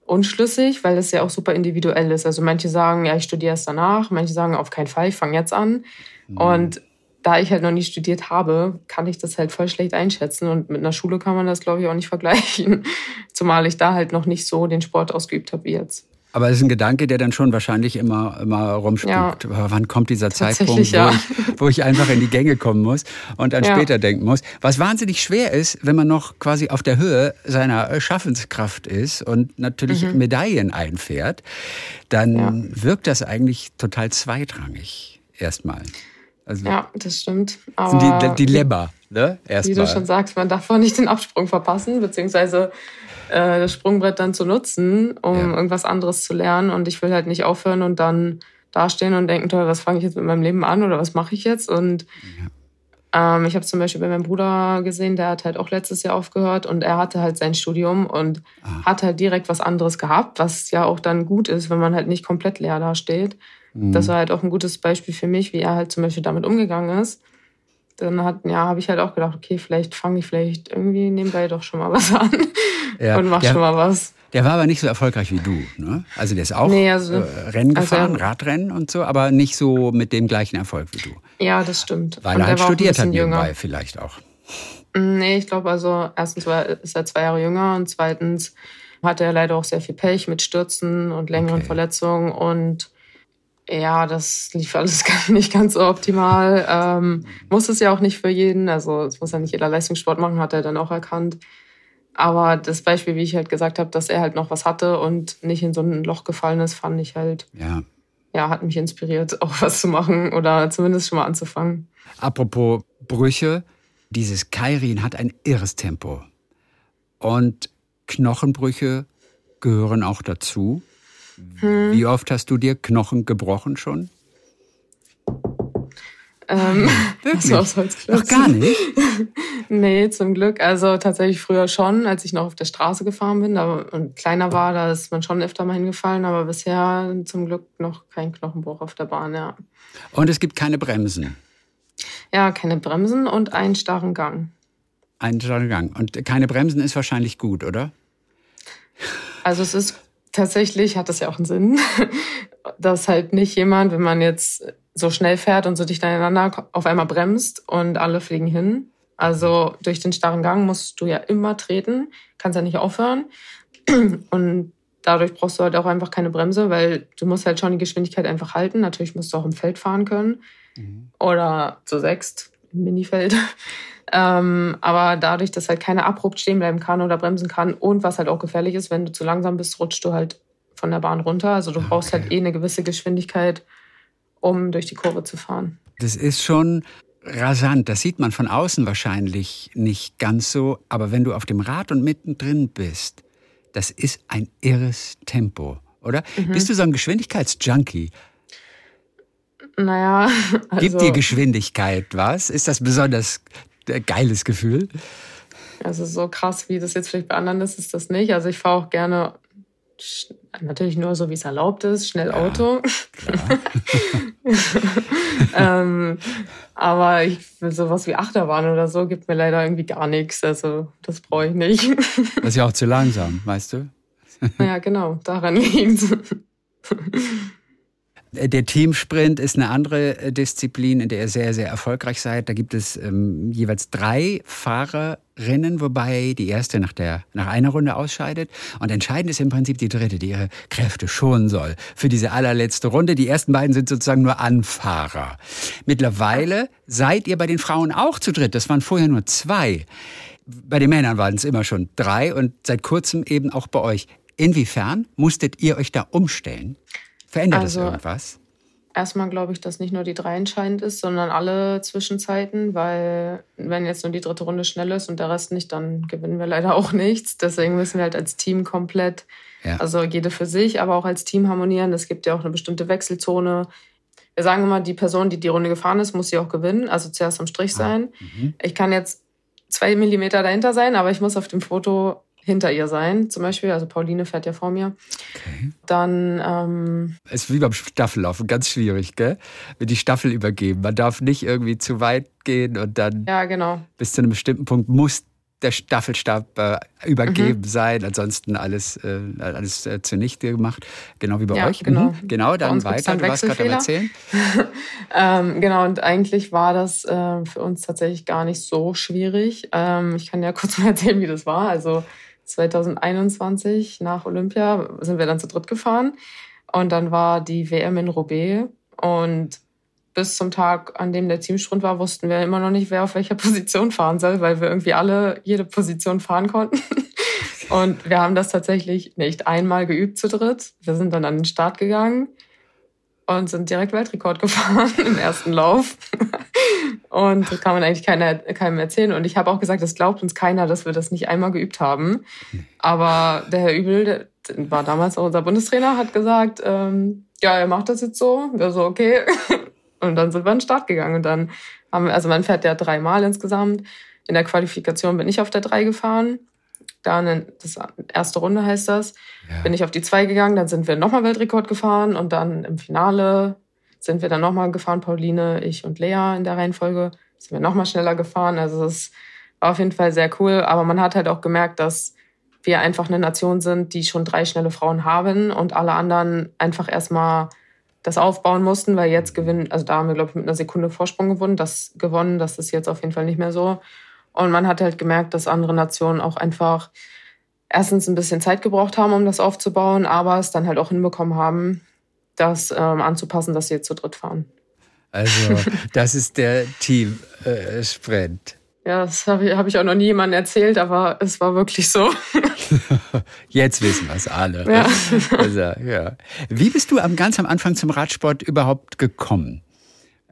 unschlüssig, weil das ja auch super individuell ist. Also manche sagen, ja, ich studiere erst danach, manche sagen auf keinen Fall, ich fange jetzt an. Mhm. Und da ich halt noch nie studiert habe, kann ich das halt voll schlecht einschätzen. Und mit einer Schule kann man das, glaube ich, auch nicht vergleichen. (laughs) Zumal ich da halt noch nicht so den Sport ausgeübt habe wie jetzt. Aber es ist ein Gedanke, der dann schon wahrscheinlich immer, immer rumspukt. Ja. Wann kommt dieser Zeitpunkt, ja. wo, ich, wo ich einfach in die Gänge kommen muss und dann ja. später denken muss? Was wahnsinnig schwer ist, wenn man noch quasi auf der Höhe seiner Schaffenskraft ist und natürlich mhm. Medaillen einfährt, dann wirkt das eigentlich total zweitrangig erstmal. Also ja, das stimmt. Aber die Dilemma, ne? Erstmal. Wie du schon sagst, man darf auch nicht den Absprung verpassen, beziehungsweise äh, das Sprungbrett dann zu nutzen, um ja. irgendwas anderes zu lernen. Und ich will halt nicht aufhören und dann dastehen und denken, toll, was fange ich jetzt mit meinem Leben an oder was mache ich jetzt? Und ja. ähm, ich habe zum Beispiel bei meinem Bruder gesehen, der hat halt auch letztes Jahr aufgehört und er hatte halt sein Studium und ah. hat halt direkt was anderes gehabt, was ja auch dann gut ist, wenn man halt nicht komplett leer dasteht. Mhm. Das war halt auch ein gutes Beispiel für mich, wie er halt zum Beispiel damit umgegangen ist. Dann hat, ja, habe ich halt auch gedacht, okay, vielleicht fange ich vielleicht irgendwie nebenbei doch schon mal (laughs) was an ja. und mach ja. schon mal was. Der war aber nicht so erfolgreich wie du, ne? Also der ist auch nee, also, äh, Rennen also gefahren, also, Radrennen und so, aber nicht so mit dem gleichen Erfolg wie du. Ja, das stimmt. Weil und er halt studiert hat nebenbei vielleicht auch. Nee, ich glaube also, erstens ist er zwei Jahre jünger und zweitens hatte er leider auch sehr viel Pech mit Stürzen und längeren okay. Verletzungen und ja, das lief alles (laughs) nicht ganz so optimal. Ähm, muss es ja auch nicht für jeden. Also es muss ja nicht jeder Leistungssport machen, hat er dann auch erkannt. Aber das Beispiel, wie ich halt gesagt habe, dass er halt noch was hatte und nicht in so ein Loch gefallen ist, fand ich halt, ja, ja hat mich inspiriert, (laughs) auch was zu machen oder zumindest schon mal anzufangen. Apropos Brüche, dieses Kairin hat ein irres Tempo. Und Knochenbrüche gehören auch dazu. Hm. Wie oft hast du dir Knochen gebrochen schon? Ähm, (laughs) Wirklich? Aus Noch gar nicht? (laughs) nee, zum Glück. Also tatsächlich früher schon, als ich noch auf der Straße gefahren bin aber, und kleiner war, da ist man schon öfter mal hingefallen, aber bisher zum Glück noch kein Knochenbruch auf der Bahn, ja. Und es gibt keine Bremsen? Ja, keine Bremsen und einen starren Gang. Einen starren Gang. Und keine Bremsen ist wahrscheinlich gut, oder? Also es ist tatsächlich hat das ja auch einen Sinn, (laughs) dass halt nicht jemand, wenn man jetzt so schnell fährt und so dicht aneinander auf einmal bremst und alle fliegen hin. Also durch den starren Gang musst du ja immer treten, kannst ja nicht aufhören. (clears throat) Und dadurch brauchst du halt auch einfach keine Bremse, weil du musst halt schon die Geschwindigkeit einfach halten. Natürlich musst du auch im Feld fahren können mhm. oder zu sechst im Minifeld. Ähm, aber dadurch, dass halt keiner abrupt stehen bleiben kann oder bremsen kann und was halt auch gefährlich ist, wenn du zu langsam bist, rutschst du halt von der Bahn runter. Also du brauchst halt okay. halt eh eine gewisse Geschwindigkeit, um durch die Kurve zu fahren. Das ist schon rasant. Das sieht man von außen wahrscheinlich nicht ganz so. Aber wenn du auf dem Rad und mittendrin bist, das ist ein irres Tempo, oder? Mhm. Bist du so ein Geschwindigkeitsjunkie? Naja. (laughs) Also Gibt dir Geschwindigkeit was? Ist das besonders geiles Gefühl. Also so krass, wie das jetzt vielleicht bei anderen ist, ist das nicht. Also ich fahre auch gerne natürlich nur so, wie es erlaubt ist, schnell Auto. (laughs) ähm, aber ich, sowas wie Achterbahn oder so gibt mir leider irgendwie gar nichts. Also das brauche ich nicht. das ist ja auch zu langsam, weißt du? ja, genau, daran liegt (laughs) der Teamsprint ist eine andere äh, Disziplin, in der ihr sehr, sehr erfolgreich seid. Da gibt es ähm, jeweils drei Fahrerinnen, wobei die erste nach, der, nach einer Runde ausscheidet. Und entscheidend ist im Prinzip die dritte, die ihre Kräfte schonen soll für diese allerletzte Runde. Die ersten beiden sind sozusagen nur Anfahrer. Mittlerweile seid ihr bei den Frauen auch zu dritt. Das waren vorher nur zwei. Bei den Männern waren es immer schon drei und seit kurzem eben auch bei euch. Inwiefern musstet ihr euch da umstellen? Verändert also, das irgendwas? Erstmal glaube ich, dass nicht nur die drei entscheidend ist, sondern alle Zwischenzeiten, weil wenn jetzt nur die dritte Runde schnell ist und der Rest nicht, dann gewinnen wir leider auch nichts. Deswegen müssen wir halt als Team komplett, ja. also jede für sich, aber auch als Team harmonieren. Es gibt ja auch eine bestimmte Wechselzone. Wir sagen immer, die Person, die die Runde gefahren ist, muss sie auch gewinnen, also zuerst am Strich ah, sein. Ah, ich kann jetzt zwei Millimeter dahinter sein, aber ich muss auf dem Foto hinter ihr sein, zum Beispiel. Also Pauline fährt ja vor mir. Okay. Dann. Ähm, es ist wie beim Staffellaufen, ganz schwierig, gell? Die Staffel übergeben. Man darf nicht irgendwie zu weit gehen und dann. Ja, genau. Bis zu einem bestimmten Punkt muss der Staffelstab äh, übergeben mhm. sein, ansonsten alles, äh, alles äh, zunichte gemacht, genau wie bei ja, euch. Genau, mhm. genau dann weiter, dann du warst gerade am Erzählen. (laughs) ähm, genau, und eigentlich war das äh, für uns tatsächlich gar nicht so schwierig. Ähm, ich kann ja kurz mal erzählen, wie das war. Also 2021 nach Olympia sind wir dann zu dritt gefahren und dann war die WM in Roubaix und bis zum Tag, an dem der Teamsprint war, wussten wir immer noch nicht, wer auf welcher (laughs) Position fahren soll, weil wir irgendwie alle jede Position fahren konnten. (laughs) Und wir haben das tatsächlich nicht einmal geübt zu dritt. Wir sind dann an den Start gegangen und sind direkt Weltrekord (laughs) gefahren im ersten Lauf. Und das kann man eigentlich keiner, keinem erzählen. Und ich habe auch gesagt, es glaubt uns keiner, dass wir das nicht einmal geübt haben. Aber der Herr Übel, der war damals auch unser Bundestrainer, hat gesagt, ähm, ja, er macht das jetzt so. Wir so, okay. (laughs) Und dann sind wir an den Start gegangen. Und dann haben wir, also man fährt ja dreimal insgesamt. In der Qualifikation bin ich auf der drei gefahren. Dann, das erste Runde heißt das, ja. bin ich auf die zwei gegangen. Dann sind wir nochmal Weltrekord gefahren. Und dann im Finale sind wir dann nochmal gefahren, Pauline, ich und Lea in der Reihenfolge. Sind wir nochmal schneller gefahren. Also es war auf jeden Fall sehr cool. Aber man hat halt auch gemerkt, dass wir einfach eine Nation sind, die schon drei schnelle Frauen haben und alle anderen einfach erstmal das aufbauen mussten, weil jetzt gewinnen, also da haben wir, glaube ich, mit einer Sekunde Vorsprung gewonnen, das gewonnen, das ist jetzt auf jeden Fall nicht mehr so. Und man hat halt gemerkt, dass andere Nationen auch einfach erstens ein bisschen Zeit gebraucht haben, um das aufzubauen, aber es dann halt auch hinbekommen haben, das ähm, anzupassen, dass sie jetzt zu dritt fahren. Also, (laughs) das ist der Team-Sprint. Äh, ja, das habe ich, hab ich auch noch nie jemandem erzählt, aber es war wirklich so. (laughs) Jetzt wissen wir es alle. Ja. Also, ja. Wie bist du am, ganz am Anfang zum Radsport überhaupt gekommen?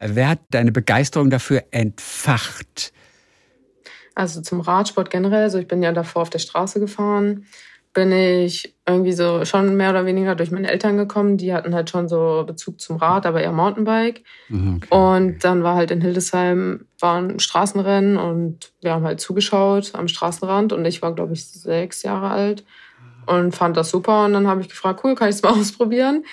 Wer hat deine Begeisterung dafür entfacht? Also zum Radsport generell. Also ich bin ja davor auf der Straße gefahren bin ich irgendwie so schon mehr oder weniger durch meine Eltern gekommen. Die hatten halt schon so Bezug zum Rad, aber eher Mountainbike. Mhm, okay, und dann war halt in Hildesheim waren Straßenrennen und wir haben halt zugeschaut am Straßenrand und ich war, glaube ich, sechs Jahre alt und fand das super. Und dann habe ich gefragt, cool, kann ich es mal (laughs) ausprobieren?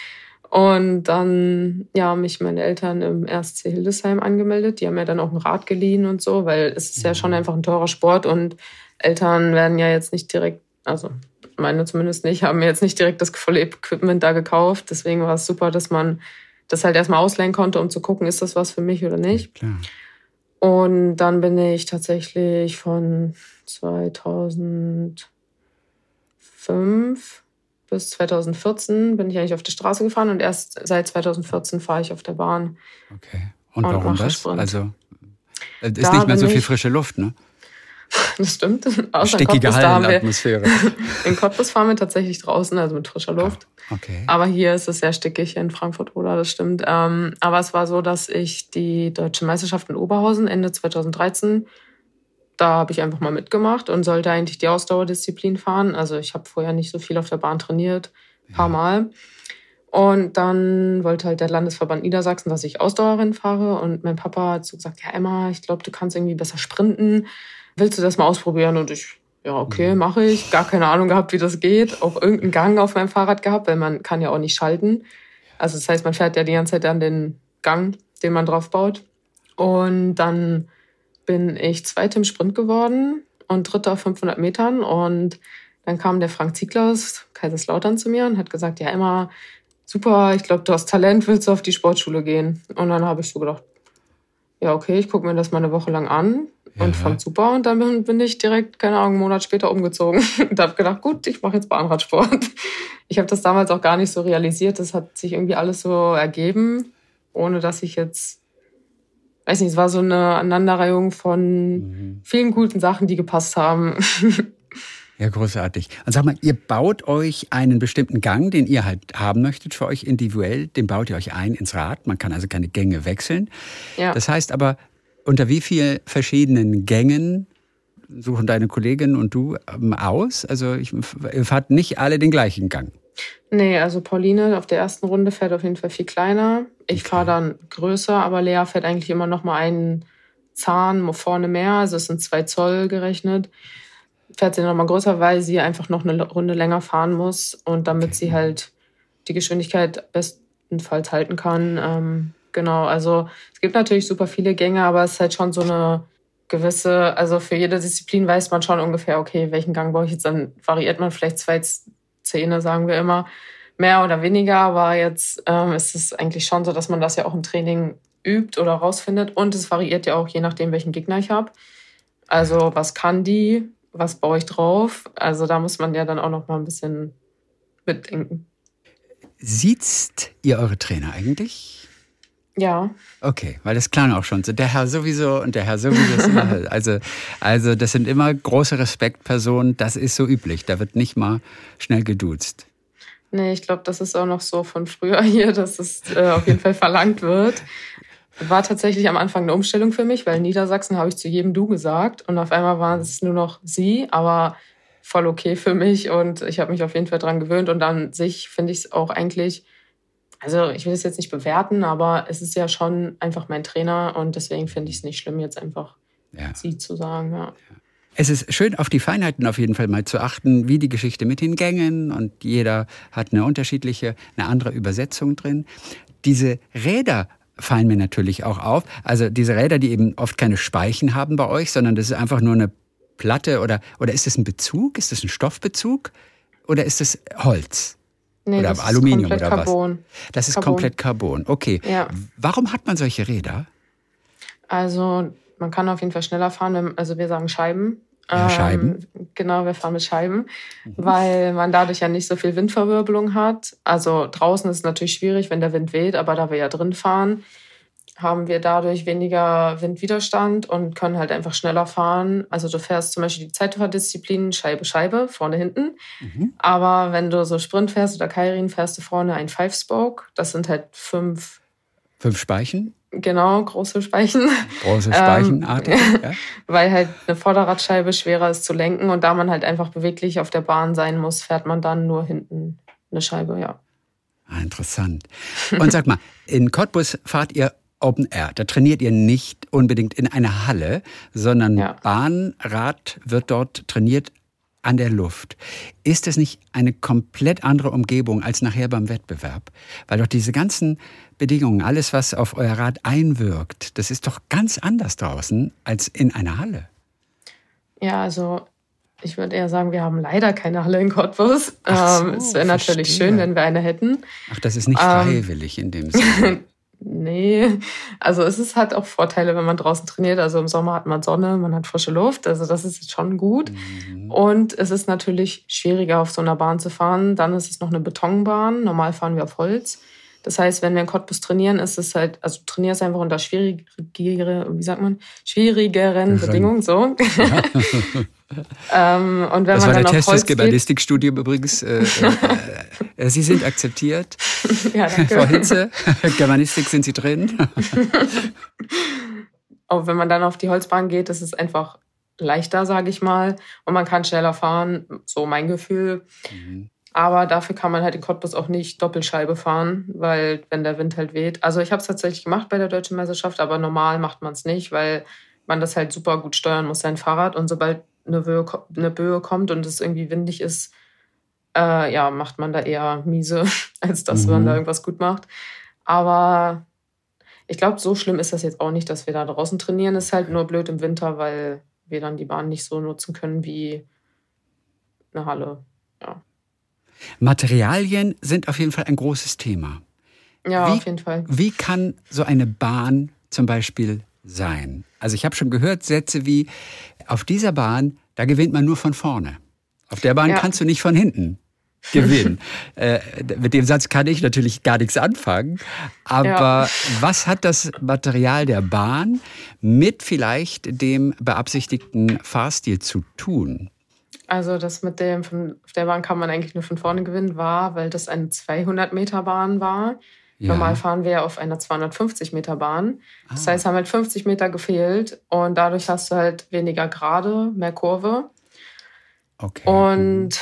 Und dann, ja, haben mich meine Eltern im RSC Hildesheim angemeldet. Die haben mir dann auch ein Rad geliehen und so, weil es ist ja schon mhm. einfach ein teurer Sport und Eltern werden ja jetzt nicht direkt, also meine zumindest nicht, haben mir jetzt nicht direkt das volle Equipment da gekauft. Deswegen war es super, dass man das halt erstmal ausleihen konnte, um zu gucken, ist das was für mich oder nicht. Klar. Und dann bin ich tatsächlich von 2005 bis 2014 bin ich eigentlich auf der Straße gefahren und erst seit 2014 fahre ich auf der Bahn. Okay. Und, und warum das? Sprint. Also es ist da nicht mehr so viel frische Luft, ne? (laughs) Das stimmt. Außer Stickige Cottbus, Hallenatmosphäre. (laughs) in Cottbus fahren wir tatsächlich draußen, also mit frischer Luft. Ah, okay. Aber hier ist es sehr stickig in Frankfurt oder das stimmt. Ähm, aber es war so, dass ich die deutsche Meisterschaft in Oberhausen Ende 2013 da habe ich einfach mal mitgemacht und sollte eigentlich die Ausdauerdisziplin fahren. Also ich habe vorher nicht so viel auf der Bahn trainiert, ein paar Mal. Und dann wollte halt der Landesverband Niedersachsen, dass ich Ausdauerin fahre. Und mein Papa hat so gesagt, ja Emma, ich glaube, du kannst irgendwie besser sprinten willst du das mal ausprobieren? Und ich, ja, okay, mache ich. Gar keine Ahnung gehabt, wie das geht. Auch irgendeinen Gang auf meinem Fahrrad gehabt, weil man kann ja auch nicht schalten. Also das heißt, man fährt ja die ganze Zeit an den Gang, den man drauf baut. Und dann bin ich Zweite im Sprint geworden und Dritter auf 500 Metern. Und dann kam der Frank Ziegler aus Kaiserslautern zu mir und hat gesagt, ja, Emma, super, ich glaube, du hast Talent, willst du auf die Sportschule gehen? Und dann habe ich so gedacht, ja, okay, ich gucke mir das mal eine Woche lang an und fand super. Und dann bin ich direkt, keine Ahnung, einen Monat später umgezogen (laughs) und habe gedacht, gut, ich mache jetzt Bahnradsport. Ich habe das damals auch gar nicht so realisiert. Das hat sich irgendwie alles so ergeben, ohne dass ich jetzt, weiß nicht, es war so eine Aneinanderreihung von mhm. vielen guten Sachen, die gepasst haben. (laughs) Ja, großartig. Und sag mal, ihr baut euch einen bestimmten Gang, den ihr halt haben möchtet für euch individuell, den baut ihr euch ein ins Rad. Man kann also keine Gänge wechseln. Ja. Das heißt aber, unter wie vielen verschiedenen Gängen suchen deine Kollegin und du ähm, aus? Also ich, ihr fahrt nicht alle den gleichen Gang. Nee, also Pauline auf der ersten Runde fährt auf jeden Fall viel kleiner. Ich okay. fahre dann größer, aber Lea fährt eigentlich immer noch mal einen Zahn vorne mehr. Also es sind zwei Zoll gerechnet. Fährt sie noch mal größer, weil sie einfach noch eine Runde länger fahren muss und damit sie halt die Geschwindigkeit bestenfalls halten kann. Ähm, Genau, also es gibt natürlich super viele Gänge, aber es ist halt schon so eine gewisse, also für jede Disziplin weiß man schon ungefähr, okay, welchen Gang brauche ich jetzt, dann variiert man vielleicht zwei Zähne, sagen wir immer, mehr oder weniger, aber jetzt ähm, ist es eigentlich schon so, dass man das ja auch im Training übt oder rausfindet und es variiert ja auch je nachdem, welchen Gegner ich habe. Also was kann die, was baue ich drauf? Also da muss man ja dann auch noch mal ein bisschen mitdenken. Sieht ihr eure Trainer eigentlich? Ja. Okay, weil das klang auch schon so. Der Herr sowieso und der Herr sowieso. (laughs) also, also das sind immer große Respektpersonen. Das ist so üblich. Da wird nicht mal schnell geduzt. Nee, ich glaube, das ist auch noch so von früher (laughs) hier, dass es äh, auf jeden Fall verlangt wird. War tatsächlich am Anfang eine Umstellung für mich, weil in Niedersachsen habe ich zu jedem Du gesagt und auf einmal waren es nur noch Sie, aber voll okay für mich und ich habe mich auf jeden Fall dran gewöhnt und an sich finde ich es auch eigentlich also ich will es jetzt nicht bewerten, aber es ist ja schon einfach mein Trainer und deswegen finde ich es nicht schlimm, jetzt einfach ja. sie zu sagen. Ja. Es ist schön, auf die Feinheiten auf jeden Fall mal zu achten, wie die Geschichte mit den Gängen und jeder hat eine unterschiedliche, eine andere Übersetzung drin. Diese Räder fallen mir natürlich auch auf. Also diese Räder, die eben oft keine Speichen haben bei euch, sondern das ist einfach nur eine Platte oder, oder ist das ein Bezug? Ist das ein Stoffbezug? Oder ist das Holz? Nee, oder das Aluminium ist oder Carbon. was? Das ist Carbon. komplett Carbon. Okay. Ja. Warum hat man solche Räder? Also man kann auf jeden Fall schneller fahren, wenn, also wir sagen Scheiben. Ja, Scheiben. Ähm, genau, wir fahren mit Scheiben, mhm. weil man dadurch ja nicht so viel Windverwirbelung hat. Also draußen ist es natürlich schwierig, wenn der Wind weht, aber da wir ja drin fahren, haben wir dadurch weniger Windwiderstand und können halt einfach schneller fahren. Also du fährst zum Beispiel die Zeitfahrdisziplin Scheibe, Scheibe, vorne, hinten. Mhm. Aber wenn du so Sprint fährst oder Kairin, fährst du vorne ein Five-Spoke. Das sind halt fünf. Fünf Speichen? Genau, große Speichen. Große Speichenartig, ähm, (laughs) ja. Weil halt eine Vorderradscheibe schwerer ist zu lenken und da man halt einfach beweglich auf der Bahn sein muss, fährt man dann nur hinten eine Scheibe, ja. Ah, interessant. Und sag mal, in Cottbus fahrt ihr Open Air. Da trainiert ihr nicht unbedingt in einer Halle, sondern Ja. Bahnrad wird dort trainiert an der Luft. Ist es nicht eine komplett andere Umgebung als nachher beim Wettbewerb? Weil doch diese ganzen Bedingungen, alles, was auf euer Rad einwirkt, das ist doch ganz anders draußen als in einer Halle. Ja, also ich würde eher sagen, wir haben leider keine Halle in Cottbus. So, ähm, es wäre natürlich verstehe. schön, wenn wir eine hätten. Ach, das ist nicht Ähm, freiwillig in dem Sinne. (laughs) Nee, also es ist halt auch Vorteile, wenn man draußen trainiert. Also im Sommer hat man Sonne, man hat frische Luft. Also das ist jetzt schon gut. Mhm. Und es ist natürlich schwieriger, auf so einer Bahn zu fahren. Dann ist es noch eine Betonbahn. Normal fahren wir auf Holz. Das heißt, wenn wir in Cottbus trainieren, ist es halt, also trainierst einfach unter schwierigere, wie sagt man, schwierigeren Geren. Bedingungen, so. (laughs) ähm, und wenn Das man war der dann auf Test des Germanistikstudium übrigens. Äh, äh, äh, Sie sind akzeptiert. (laughs) ja, danke. Frau Hinze, (laughs) Germanistik sind Sie drin? Aber wenn man dann auf die Holzbahn geht, ist es einfach leichter, sage ich mal. Und man kann schneller fahren, so mein Gefühl. Aber dafür kann man halt in Cottbus auch nicht Doppelscheibe fahren, weil wenn der Wind halt weht. Also ich habe es tatsächlich gemacht bei der Deutschen Meisterschaft, aber normal macht man es nicht, weil man das halt super gut steuern muss, sein Fahrrad. Und sobald eine Böe, eine Böe kommt und es irgendwie windig ist, äh, ja, macht man da eher miese, (laughs) als dass man Mhm. da irgendwas gut macht. Aber ich glaube, so schlimm ist das jetzt auch nicht, dass wir da draußen trainieren. Ist halt nur blöd im Winter, weil wir dann die Bahn nicht so nutzen können wie eine Halle. Materialien sind auf jeden Fall ein großes Thema. ja Wie- auf jeden Fall. Wie kann so eine Bahn zum Beispiel sein? Also ich habe schon gehört Sätze wie, auf dieser Bahn, da gewinnt man nur von vorne. Auf der Bahn Ja. kannst du nicht von hinten (laughs) gewinnen. äh, mit dem Satz kann ich natürlich gar nichts anfangen. Aber Ja. was hat das Material der Bahn mit vielleicht dem beabsichtigten Fahrstil zu tun? Also das mit dem, von, auf der Bahn kann man eigentlich nur von vorne gewinnen, war, weil das eine 200-Meter-Bahn war. Ja. Normal fahren wir ja auf einer 250-Meter-Bahn. Das Ah. heißt, haben halt 50 Meter gefehlt und dadurch hast du halt weniger Gerade, mehr Kurve. Okay. Und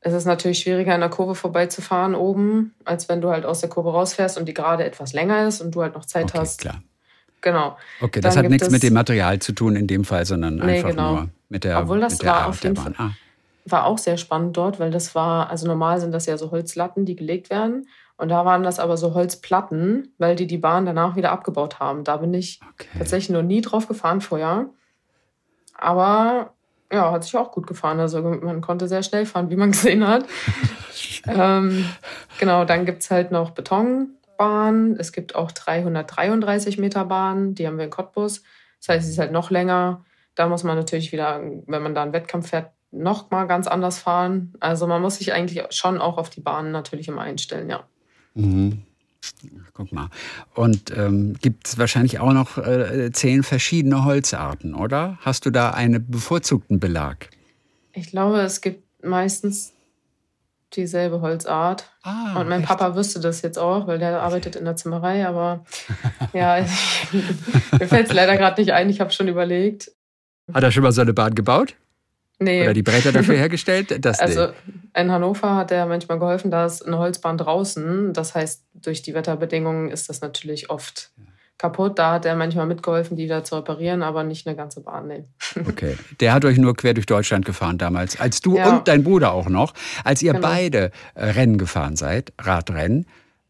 es ist natürlich schwieriger, in der Kurve vorbeizufahren oben, als wenn du halt aus der Kurve rausfährst und die Gerade etwas länger ist und du halt noch Zeit okay, hast. klar. Genau. Okay, das Dann hat nichts mit dem Material zu tun in dem Fall, sondern Nee, einfach genau. nur mit der, Obwohl das mit der war Art auf der jeden Bahn. Fall- Ah. War auch sehr spannend dort, weil das war, also normal sind das ja so Holzlatten, die gelegt werden. Und da waren das aber so Holzplatten, weil die die Bahn danach wieder abgebaut haben. Da bin ich Okay. tatsächlich noch nie drauf gefahren vorher. Aber ja, hat sich auch gut gefahren. Also man konnte sehr schnell fahren, wie man (laughs) gesehen hat. (laughs) ähm, genau, dann gibt es halt noch Betonbahnen. Es gibt auch 333 Meter Bahnen, die haben wir in Cottbus. Das heißt, es ist halt noch länger. Da muss man natürlich wieder, wenn man da einen Wettkampf fährt, noch mal ganz anders fahren. Also man muss sich eigentlich schon auch auf die Bahnen natürlich immer einstellen, ja. Mhm. Guck mal. Und ähm, gibt es wahrscheinlich auch noch äh, zehn verschiedene Holzarten, oder? Hast du da einen bevorzugten Belag? Ich glaube, es gibt meistens dieselbe Holzart. Ah, und mein echt? Papa wüsste das jetzt auch, weil der arbeitet in der Zimmerei. Aber (laughs) ja, mir fällt es leider gerade nicht ein. Ich habe schon überlegt. Hat er schon mal so eine Bahn gebaut? Nee. Oder die Bretter dafür (laughs) hergestellt? Das also in Hannover hat er manchmal geholfen, da ist eine Holzbahn draußen. Das heißt, durch die Wetterbedingungen ist das natürlich oft kaputt. Da hat er manchmal mitgeholfen, die wieder zu reparieren, aber nicht eine ganze Bahn. Nee. (laughs) Okay. Der hat euch nur quer durch Deutschland gefahren damals. Als du ja. und dein Bruder auch noch, als ihr genau. beide äh, Rennen gefahren seid, Radrennen,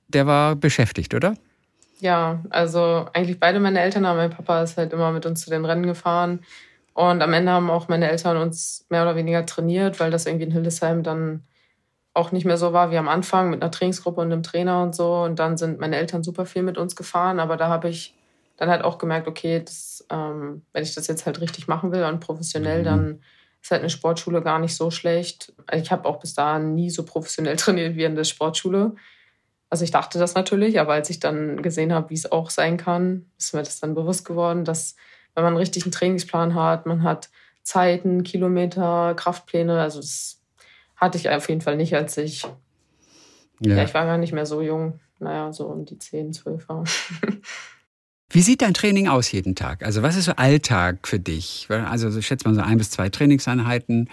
der war beschäftigt, oder? Ja, also eigentlich beide meine Eltern, aber mein Papa ist halt immer mit uns zu den Rennen gefahren. Und am Ende haben auch meine Eltern uns mehr oder weniger trainiert, weil das irgendwie in Hildesheim dann auch nicht mehr so war wie am Anfang mit einer Trainingsgruppe und einem Trainer und so. Und dann sind meine Eltern super viel mit uns gefahren. Aber da habe ich dann halt auch gemerkt, okay, das, ähm, wenn ich das jetzt halt richtig machen will und professionell, mhm. dann ist halt eine Sportschule gar nicht so schlecht. Ich habe auch bis dahin nie so professionell (laughs) trainiert wie in der Sportschule. Also ich dachte das natürlich, aber als ich dann gesehen habe, wie es auch sein kann, ist mir das dann bewusst geworden, dass wenn man einen richtigen Trainingsplan hat, man hat Zeiten, Kilometer, Kraftpläne. Also das hatte ich auf jeden Fall nicht, als ich, ja, ja ich war gar nicht mehr so jung. Naja, so um die 10, 12 war. Wie sieht dein Training aus jeden Tag? Also was ist so Alltag für dich? Also ich schätze mal so ein bis zwei Trainingseinheiten,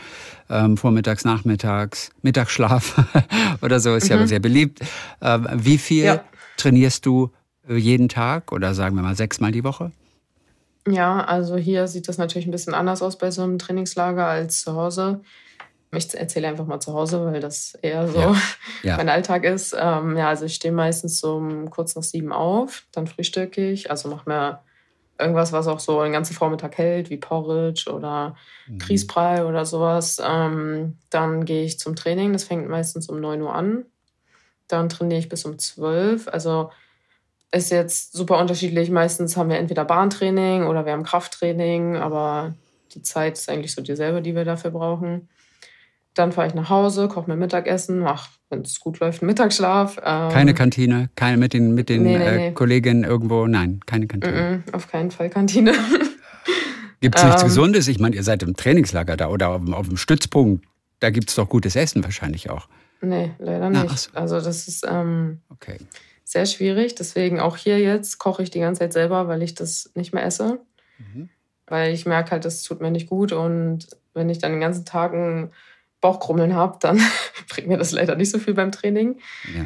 ähm, vormittags, nachmittags, Mittagsschlaf (laughs) oder so ist mhm. ja sehr beliebt. Ähm, wie viel ja. trainierst du jeden Tag oder sagen wir mal sechsmal die Woche? Ja, also hier sieht das natürlich ein bisschen anders aus bei so einem Trainingslager als zu Hause. Ich erzähle einfach mal zu Hause, weil das eher so ja. (laughs) Ja. mein Alltag ist. Ähm, ja, also ich stehe meistens so um kurz nach sieben auf, dann frühstücke ich, also mache mir irgendwas, was auch so den ganzen Vormittag hält, wie Porridge oder mhm. Grießbrei oder sowas. Ähm, dann gehe ich zum Training, das fängt meistens um 9 Uhr an. Dann trainiere ich bis um 12. Also ist jetzt super unterschiedlich. Meistens haben wir entweder Bahntraining oder wir haben Krafttraining, aber die Zeit ist eigentlich so dieselbe, die wir dafür brauchen. Dann fahre ich nach Hause, koche mir Mittagessen, mache, wenn es gut läuft, einen Mittagsschlaf. Ähm keine Kantine, keine mit den, mit den nee, nee, nee. Äh, Kolleginnen irgendwo, nein, keine Kantine. Mm -mm, auf keinen Fall Kantine. (laughs) Gibt es nichts ähm, Gesundes? Ich meine, ihr seid im Trainingslager da oder auf, auf dem Stützpunkt. Da gibt es doch gutes Essen wahrscheinlich auch. Nee, leider nicht. Na, so. Also das ist ähm, okay sehr schwierig. Deswegen auch hier jetzt koche ich die ganze Zeit selber, weil ich das nicht mehr esse. Mhm. Weil ich merke halt, das tut mir nicht gut. Und wenn ich dann den ganzen Tag ein Bauchkrummeln habe, dann (laughs) bringt mir das leider nicht so viel beim Training. Ja.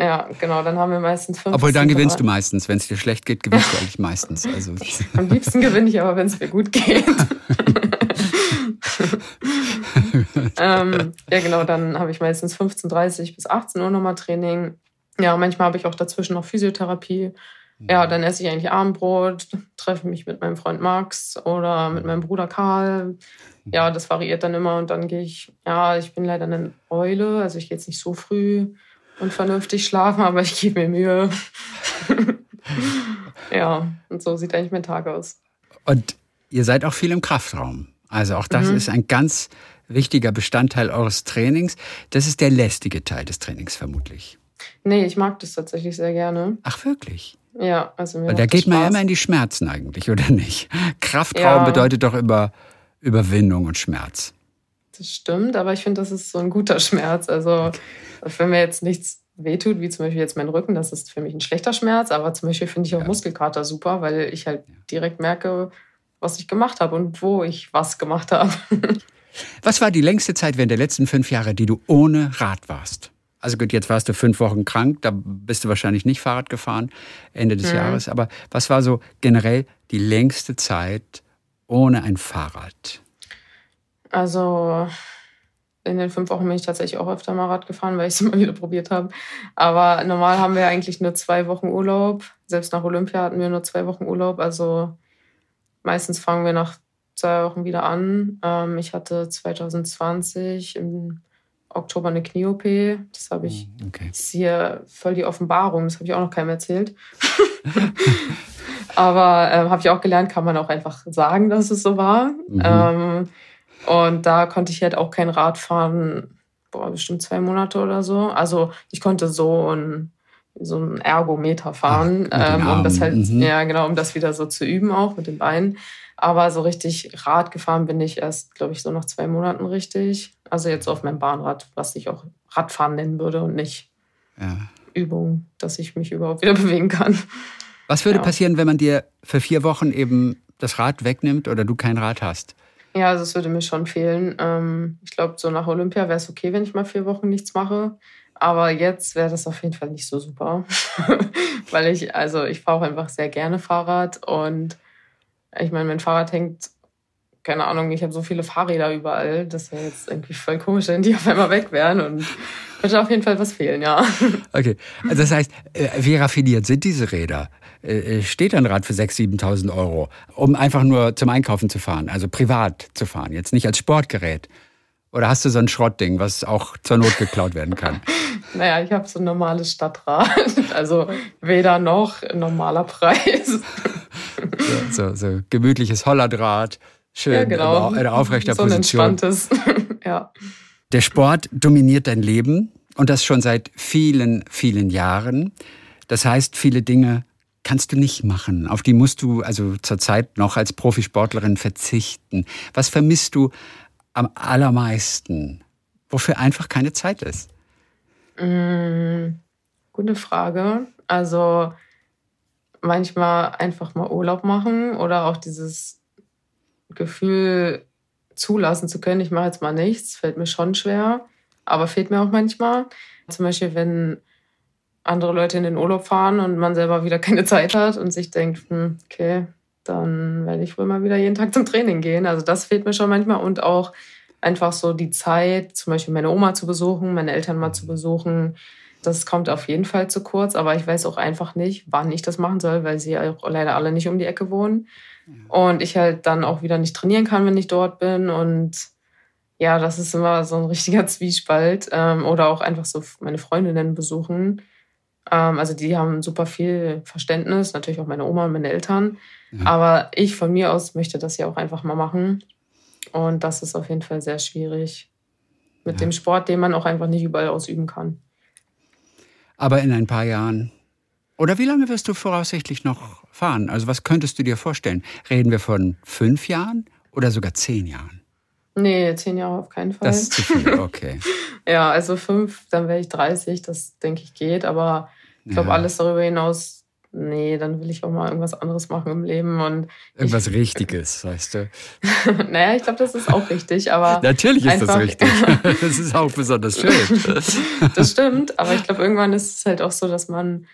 Ja, genau, dann haben wir meistens fünf. Obwohl dann gewinnst du meistens. Wenn es dir schlecht geht, gewinnst du (laughs) eigentlich meistens. Also. (laughs) Am liebsten gewinne ich aber, wenn es mir gut geht. ähm, ja, genau, dann habe ich meistens 15.30 bis 18 Uhr nochmal Training. Ja, manchmal habe ich auch dazwischen noch Physiotherapie. Ja, dann esse ich eigentlich Abendbrot, treffe mich mit meinem Freund Max oder mit meinem Bruder Karl. Ja, das variiert dann immer und dann gehe ich, ja, ich bin leider eine Eule, also ich gehe jetzt nicht so früh und vernünftig schlafen, (laughs) aber ich gebe mir Mühe. (laughs) ja, und so sieht eigentlich mein Tag aus. Und ihr seid auch viel im Kraftraum. Also auch das mhm. ist ein ganz wichtiger Bestandteil eures Trainings. Das ist der lästige Teil des Trainings vermutlich. Nee, ich mag das tatsächlich sehr gerne. Ach, wirklich? Ja, also mir Weil da geht man ja immer in die Schmerzen eigentlich, oder nicht? (laughs) Kraftraum ja. bedeutet doch immer Überwindung und Schmerz. Das stimmt, aber ich finde, das ist so ein guter (laughs) Schmerz. Also, okay. wenn mir jetzt nichts wehtut, wie zum Beispiel jetzt mein Rücken, das ist für mich ein schlechter Schmerz, aber zum Beispiel finde ich auch ja. Muskelkater super, weil ich halt direkt merke, was ich gemacht habe und wo ich was gemacht habe. (laughs) Was war die längste Zeit während der letzten fünf Jahre, die du ohne Rad warst? Also gut, jetzt warst du fünf Wochen krank, da bist du wahrscheinlich nicht Fahrrad gefahren Ende des mhm. Jahres. Aber was war so generell die längste Zeit ohne ein Fahrrad? Also in den fünf Wochen bin ich tatsächlich auch öfter mal Rad gefahren, weil ich es (laughs) immer wieder probiert habe. Aber normal haben wir eigentlich nur zwei Wochen Urlaub. Selbst nach Olympia hatten wir nur zwei Wochen Urlaub. Also meistens fahren wir nach zwei Wochen wieder an. Ähm, ich hatte 2020 im Oktober eine Knie-OP. Das habe ich Hm, okay. das ist hier voll die Offenbarung. Das habe ich auch noch keinem erzählt. (laughs) Aber ähm, habe ich auch gelernt, kann man auch einfach sagen, dass es so war. Mhm. Ähm, und da konnte ich halt auch kein Rad fahren, boah, bestimmt zwei Monate oder so. Also ich konnte so ein, so ein Ergometer fahren, Ach, ähm, um das halt, mhm. ja genau, um das wieder so zu üben auch mit den Beinen. Aber so richtig Rad gefahren bin ich erst, glaube ich, so nach zwei Monaten richtig. Also jetzt auf meinem Bahnrad, was ich auch Radfahren nennen würde und nicht Ja. Übung, dass ich mich überhaupt wieder (laughs) bewegen kann. Was würde Ja. passieren, wenn man dir für vier Wochen eben das Rad wegnimmt oder du kein Rad hast? Ja, also es würde mir schon fehlen. Ähm, ich glaube, so nach Olympia wäre es okay, wenn ich mal vier Wochen nichts mache. Aber jetzt wäre das auf jeden Fall nicht so super. (laughs) Weil ich, also ich fahre auch einfach sehr gerne Fahrrad und ich meine, mein Fahrrad hängt, keine Ahnung, ich habe so viele Fahrräder überall. Das wäre jetzt irgendwie voll komisch, wenn die auf einmal weg wären und würde auf jeden Fall was fehlen, ja. (laughs) Okay, also das heißt, äh, wie raffiniert sind diese Räder? Äh, Steht ein Rad für 6.000, 7.000 Euro, um einfach nur zum Einkaufen zu fahren, also privat zu fahren, jetzt nicht als Sportgerät? Oder hast du so ein Schrottding, was auch zur Not geklaut werden kann? (laughs) Naja, ich habe so ein normales Stadtrad. (laughs) Also weder noch normaler Preis. So, so, so gemütliches Hollerdraht, schön Ja, genau. in aufrechter so ein Position. entspanntes. (laughs) ja. Der Sport dominiert dein Leben und das schon seit vielen, vielen Jahren. Das heißt, viele Dinge kannst du nicht machen. Auf die musst du also zurzeit noch als Profisportlerin verzichten. Was vermisst du am allermeisten, wofür einfach keine Zeit ist? Mm, gute Frage. Also manchmal einfach mal Urlaub machen oder auch dieses Gefühl zulassen zu können, ich mache jetzt mal nichts, fällt mir schon schwer, aber fehlt mir auch manchmal. Zum Beispiel, wenn andere Leute in den Urlaub fahren und man selber wieder (laughs) keine Zeit hat und sich denkt, hm, okay, dann werde ich wohl mal wieder jeden Tag zum Training gehen. Also das fehlt mir schon manchmal und auch einfach so die Zeit, zum Beispiel meine Oma zu besuchen, meine Eltern mal zu besuchen. Das kommt auf jeden Fall zu kurz, aber ich weiß auch einfach nicht, wann ich das machen soll, weil sie auch leider alle nicht um die Ecke wohnen. Und ich halt dann auch wieder nicht trainieren kann, wenn ich dort bin. Und ja, das ist immer so ein richtiger (laughs) Zwiespalt. Ähm, oder auch einfach so meine Freundinnen besuchen. Ähm, also die haben super viel Verständnis, natürlich auch meine Oma und meine Eltern. Ja. Aber ich von mir aus möchte das ja auch einfach mal machen. Und das ist auf jeden Fall sehr schwierig mit Ja. dem Sport, den man auch einfach nicht überall ausüben kann. Aber in ein paar Jahren. Oder wie lange wirst du voraussichtlich noch fahren? Also was könntest du dir vorstellen? Reden wir von fünf Jahren oder sogar zehn Jahren? Nee, zehn Jahre auf keinen Fall. Das ist zu viel, (laughs) okay. Ja, also fünf, dann wäre ich 30, das denke ich geht. Aber ich glaube, Ja. alles darüber hinaus, nee, dann will ich auch mal irgendwas anderes machen im Leben. Und Irgendwas Richtiges, weißt du. (laughs) naja, ich glaube, das ist auch richtig. Aber Natürlich ist das richtig. (laughs) Das ist auch besonders schön. das stimmt. Aber ich glaube, irgendwann ist es halt auch so, dass man,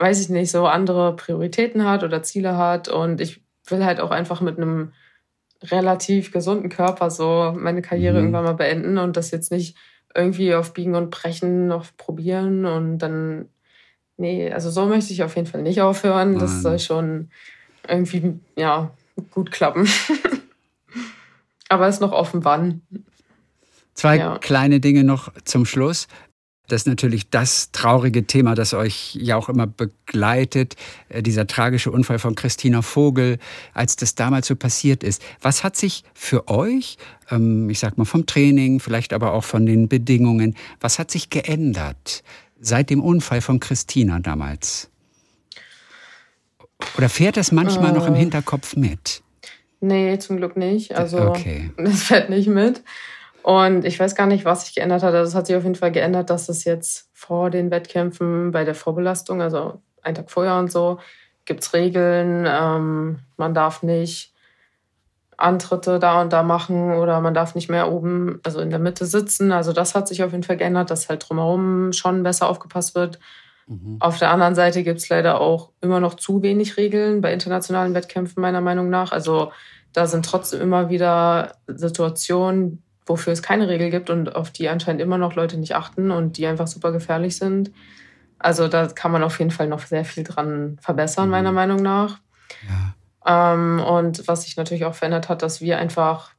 weiß ich nicht, so andere Prioritäten hat oder Ziele hat. Und ich will halt auch einfach mit einem relativ gesunden Körper so meine Karriere Mhm. irgendwann mal beenden und das jetzt nicht irgendwie auf Biegen und Brechen noch probieren und dann, nee, also so möchte ich auf jeden Fall nicht aufhören. Das Nein. soll schon irgendwie, ja, gut klappen. (laughs) Aber ist noch offen, wann. Zwei Ja. kleine Dinge noch zum Schluss. Das ist natürlich das traurige Thema, das euch ja auch immer begleitet, äh, dieser tragische Unfall von Christina Vogel, als das damals so passiert ist. Was hat sich für euch, ähm, ich sag mal vom Training, vielleicht aber auch von den Bedingungen, was hat sich geändert seit dem Unfall von Christina damals? Oder fährt das manchmal noch im Äh. Hinterkopf mit? Nee, zum Glück nicht. Also Okay. (laughs) das fährt nicht mit. Und ich weiß gar nicht, was sich geändert hat. Also es hat sich auf jeden Fall geändert, dass es jetzt vor den Wettkämpfen bei der Vorbelastung, also einen Tag vorher und so, gibt's Regeln. Ähm, man darf nicht Antritte da und da machen oder man darf nicht mehr oben, also in der Mitte sitzen. Also das hat sich auf jeden Fall geändert, dass halt drumherum schon besser aufgepasst wird. Mhm. Auf der anderen Seite gibt's leider auch immer noch zu wenig Regeln bei internationalen Wettkämpfen, meiner Meinung nach. Also da sind trotzdem immer wieder Situationen, wofür es keine Regel gibt und auf die anscheinend immer noch Leute nicht achten und die einfach super gefährlich sind. Also da kann man auf jeden Fall noch sehr viel dran verbessern, Mhm. meiner Meinung nach. Ja. Ähm, und was sich natürlich auch verändert hat, dass wir einfach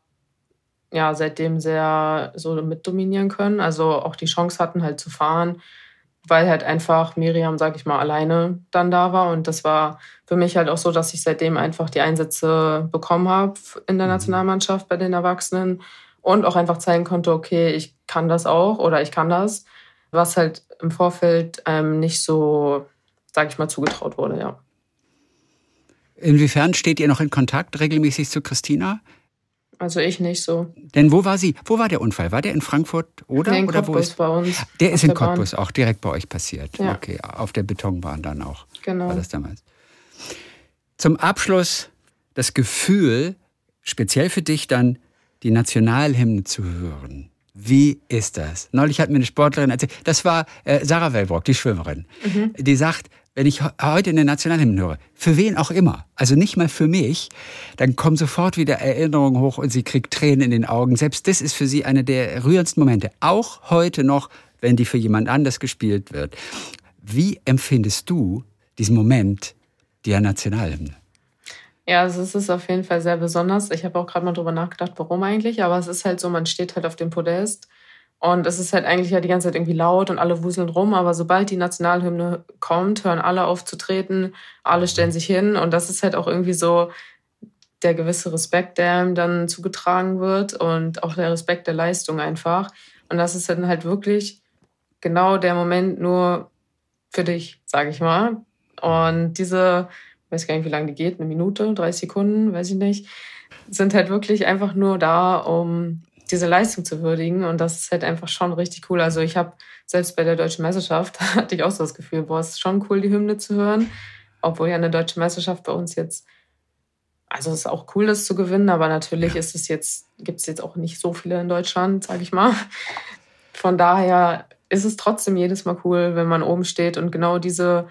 ja seitdem sehr so mitdominieren können. Also auch die Chance hatten, halt zu fahren, weil halt einfach Miriam, sag ich mal, alleine dann da war. Und das war für mich halt auch so, dass ich seitdem einfach die Einsätze bekommen habe in der mhm. Nationalmannschaft bei den Erwachsenen und auch einfach zeigen konnte, okay, ich kann das auch oder ich kann das, was halt im Vorfeld ähm, nicht so, sag ich mal, zugetraut wurde, ja. Inwiefern steht ihr noch in Kontakt regelmäßig zu Christina? Also ich nicht so. Denn wo war sie? Wo war der Unfall? War der in Frankfurt oder? Nee, in oder Cottbus wo ist bei uns. Der ist in Cottbus auch direkt bei euch passiert. Ja. Okay, auf der Betonbahn dann auch. Genau. War das damals. Zum Abschluss das Gefühl, speziell für dich dann die Nationalhymne zu hören. Wie ist das? Neulich hat mir eine Sportlerin erzählt, das war äh, Sarah Wellbrock, die Schwimmerin. Mhm. Die sagt, wenn ich heute eine Nationalhymne höre, für wen auch immer, also nicht mal für mich, dann kommen sofort wieder Erinnerungen hoch und sie kriegt Tränen in den Augen. Selbst das ist für sie eine der rührendsten Momente. Auch heute noch, wenn die für jemand anders gespielt wird. Wie empfindest du diesen Moment der Nationalhymne? Ja, also es ist auf jeden Fall sehr besonders. Ich habe auch gerade mal drüber nachgedacht, warum eigentlich. Aber es ist halt so, man steht halt auf dem Podest und es ist halt eigentlich ja die ganze Zeit irgendwie laut und alle wuseln rum, aber sobald die Nationalhymne kommt, hören alle auf zu treten, alle stellen sich hin und das ist halt auch irgendwie so der gewisse Respekt, der ihm dann zugetragen wird und auch der Respekt der Leistung einfach. Und das ist dann halt wirklich genau der Moment nur für dich, sage ich mal. Und diese, weiß gar nicht, wie lange die geht, eine Minute, 30 Sekunden, weiß ich nicht, sind halt wirklich einfach nur da, um diese Leistung zu würdigen. Und das ist halt einfach schon richtig cool. Also ich habe selbst bei der deutschen Meisterschaft (laughs) hatte ich auch so das Gefühl, boah, es ist schon cool, die Hymne zu hören. Obwohl ja eine deutsche Meisterschaft bei uns jetzt, also es ist auch cool, das zu gewinnen, aber natürlich ist es jetzt, gibt es jetzt auch nicht so viele in Deutschland, sage ich mal. Von daher ist es trotzdem jedes Mal cool, wenn man oben steht und genau diese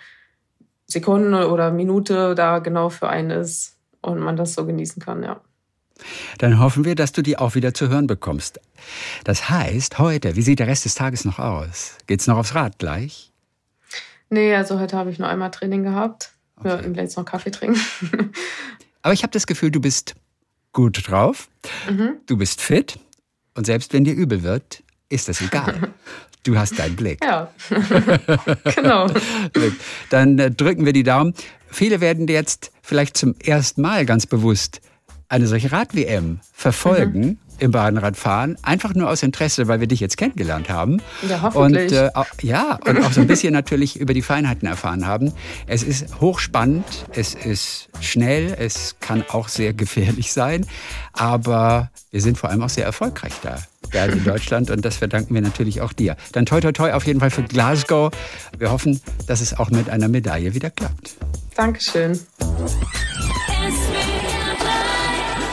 Sekunde oder Minute da genau für einen ist und man das so genießen kann, ja. Dann hoffen wir, dass du die auch wieder zu hören bekommst. Das heißt, heute, wie sieht der Rest des Tages noch aus? Geht's noch aufs Rad gleich? Nee, also heute habe ich nur einmal Training gehabt. Okay. Wir werden jetzt noch Kaffee trinken. (laughs) Aber ich habe das Gefühl, du bist gut drauf, mhm. du bist fit und selbst wenn dir übel wird, ist das egal. (laughs) Du hast deinen Blick. Ja, (laughs) genau. Dann äh, drücken wir die Daumen. Viele werden jetzt vielleicht zum ersten Mal ganz bewusst eine solche Rad-WM verfolgen. Mhm. Im Bahnradfahren, einfach nur aus Interesse, weil wir dich jetzt kennengelernt haben. Ja, hoffentlich. Und, äh, ja, und auch so ein bisschen natürlich über die Feinheiten erfahren haben. Es ist hochspannend, es ist schnell, es kann auch sehr gefährlich sein, aber wir sind vor allem auch sehr erfolgreich da ja, in Deutschland und das verdanken wir natürlich auch dir. Dann toi toi toi auf jeden Fall für Glasgow. Wir hoffen, dass es auch mit einer Medaille wieder klappt. Dankeschön.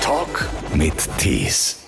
Talk mit Tees.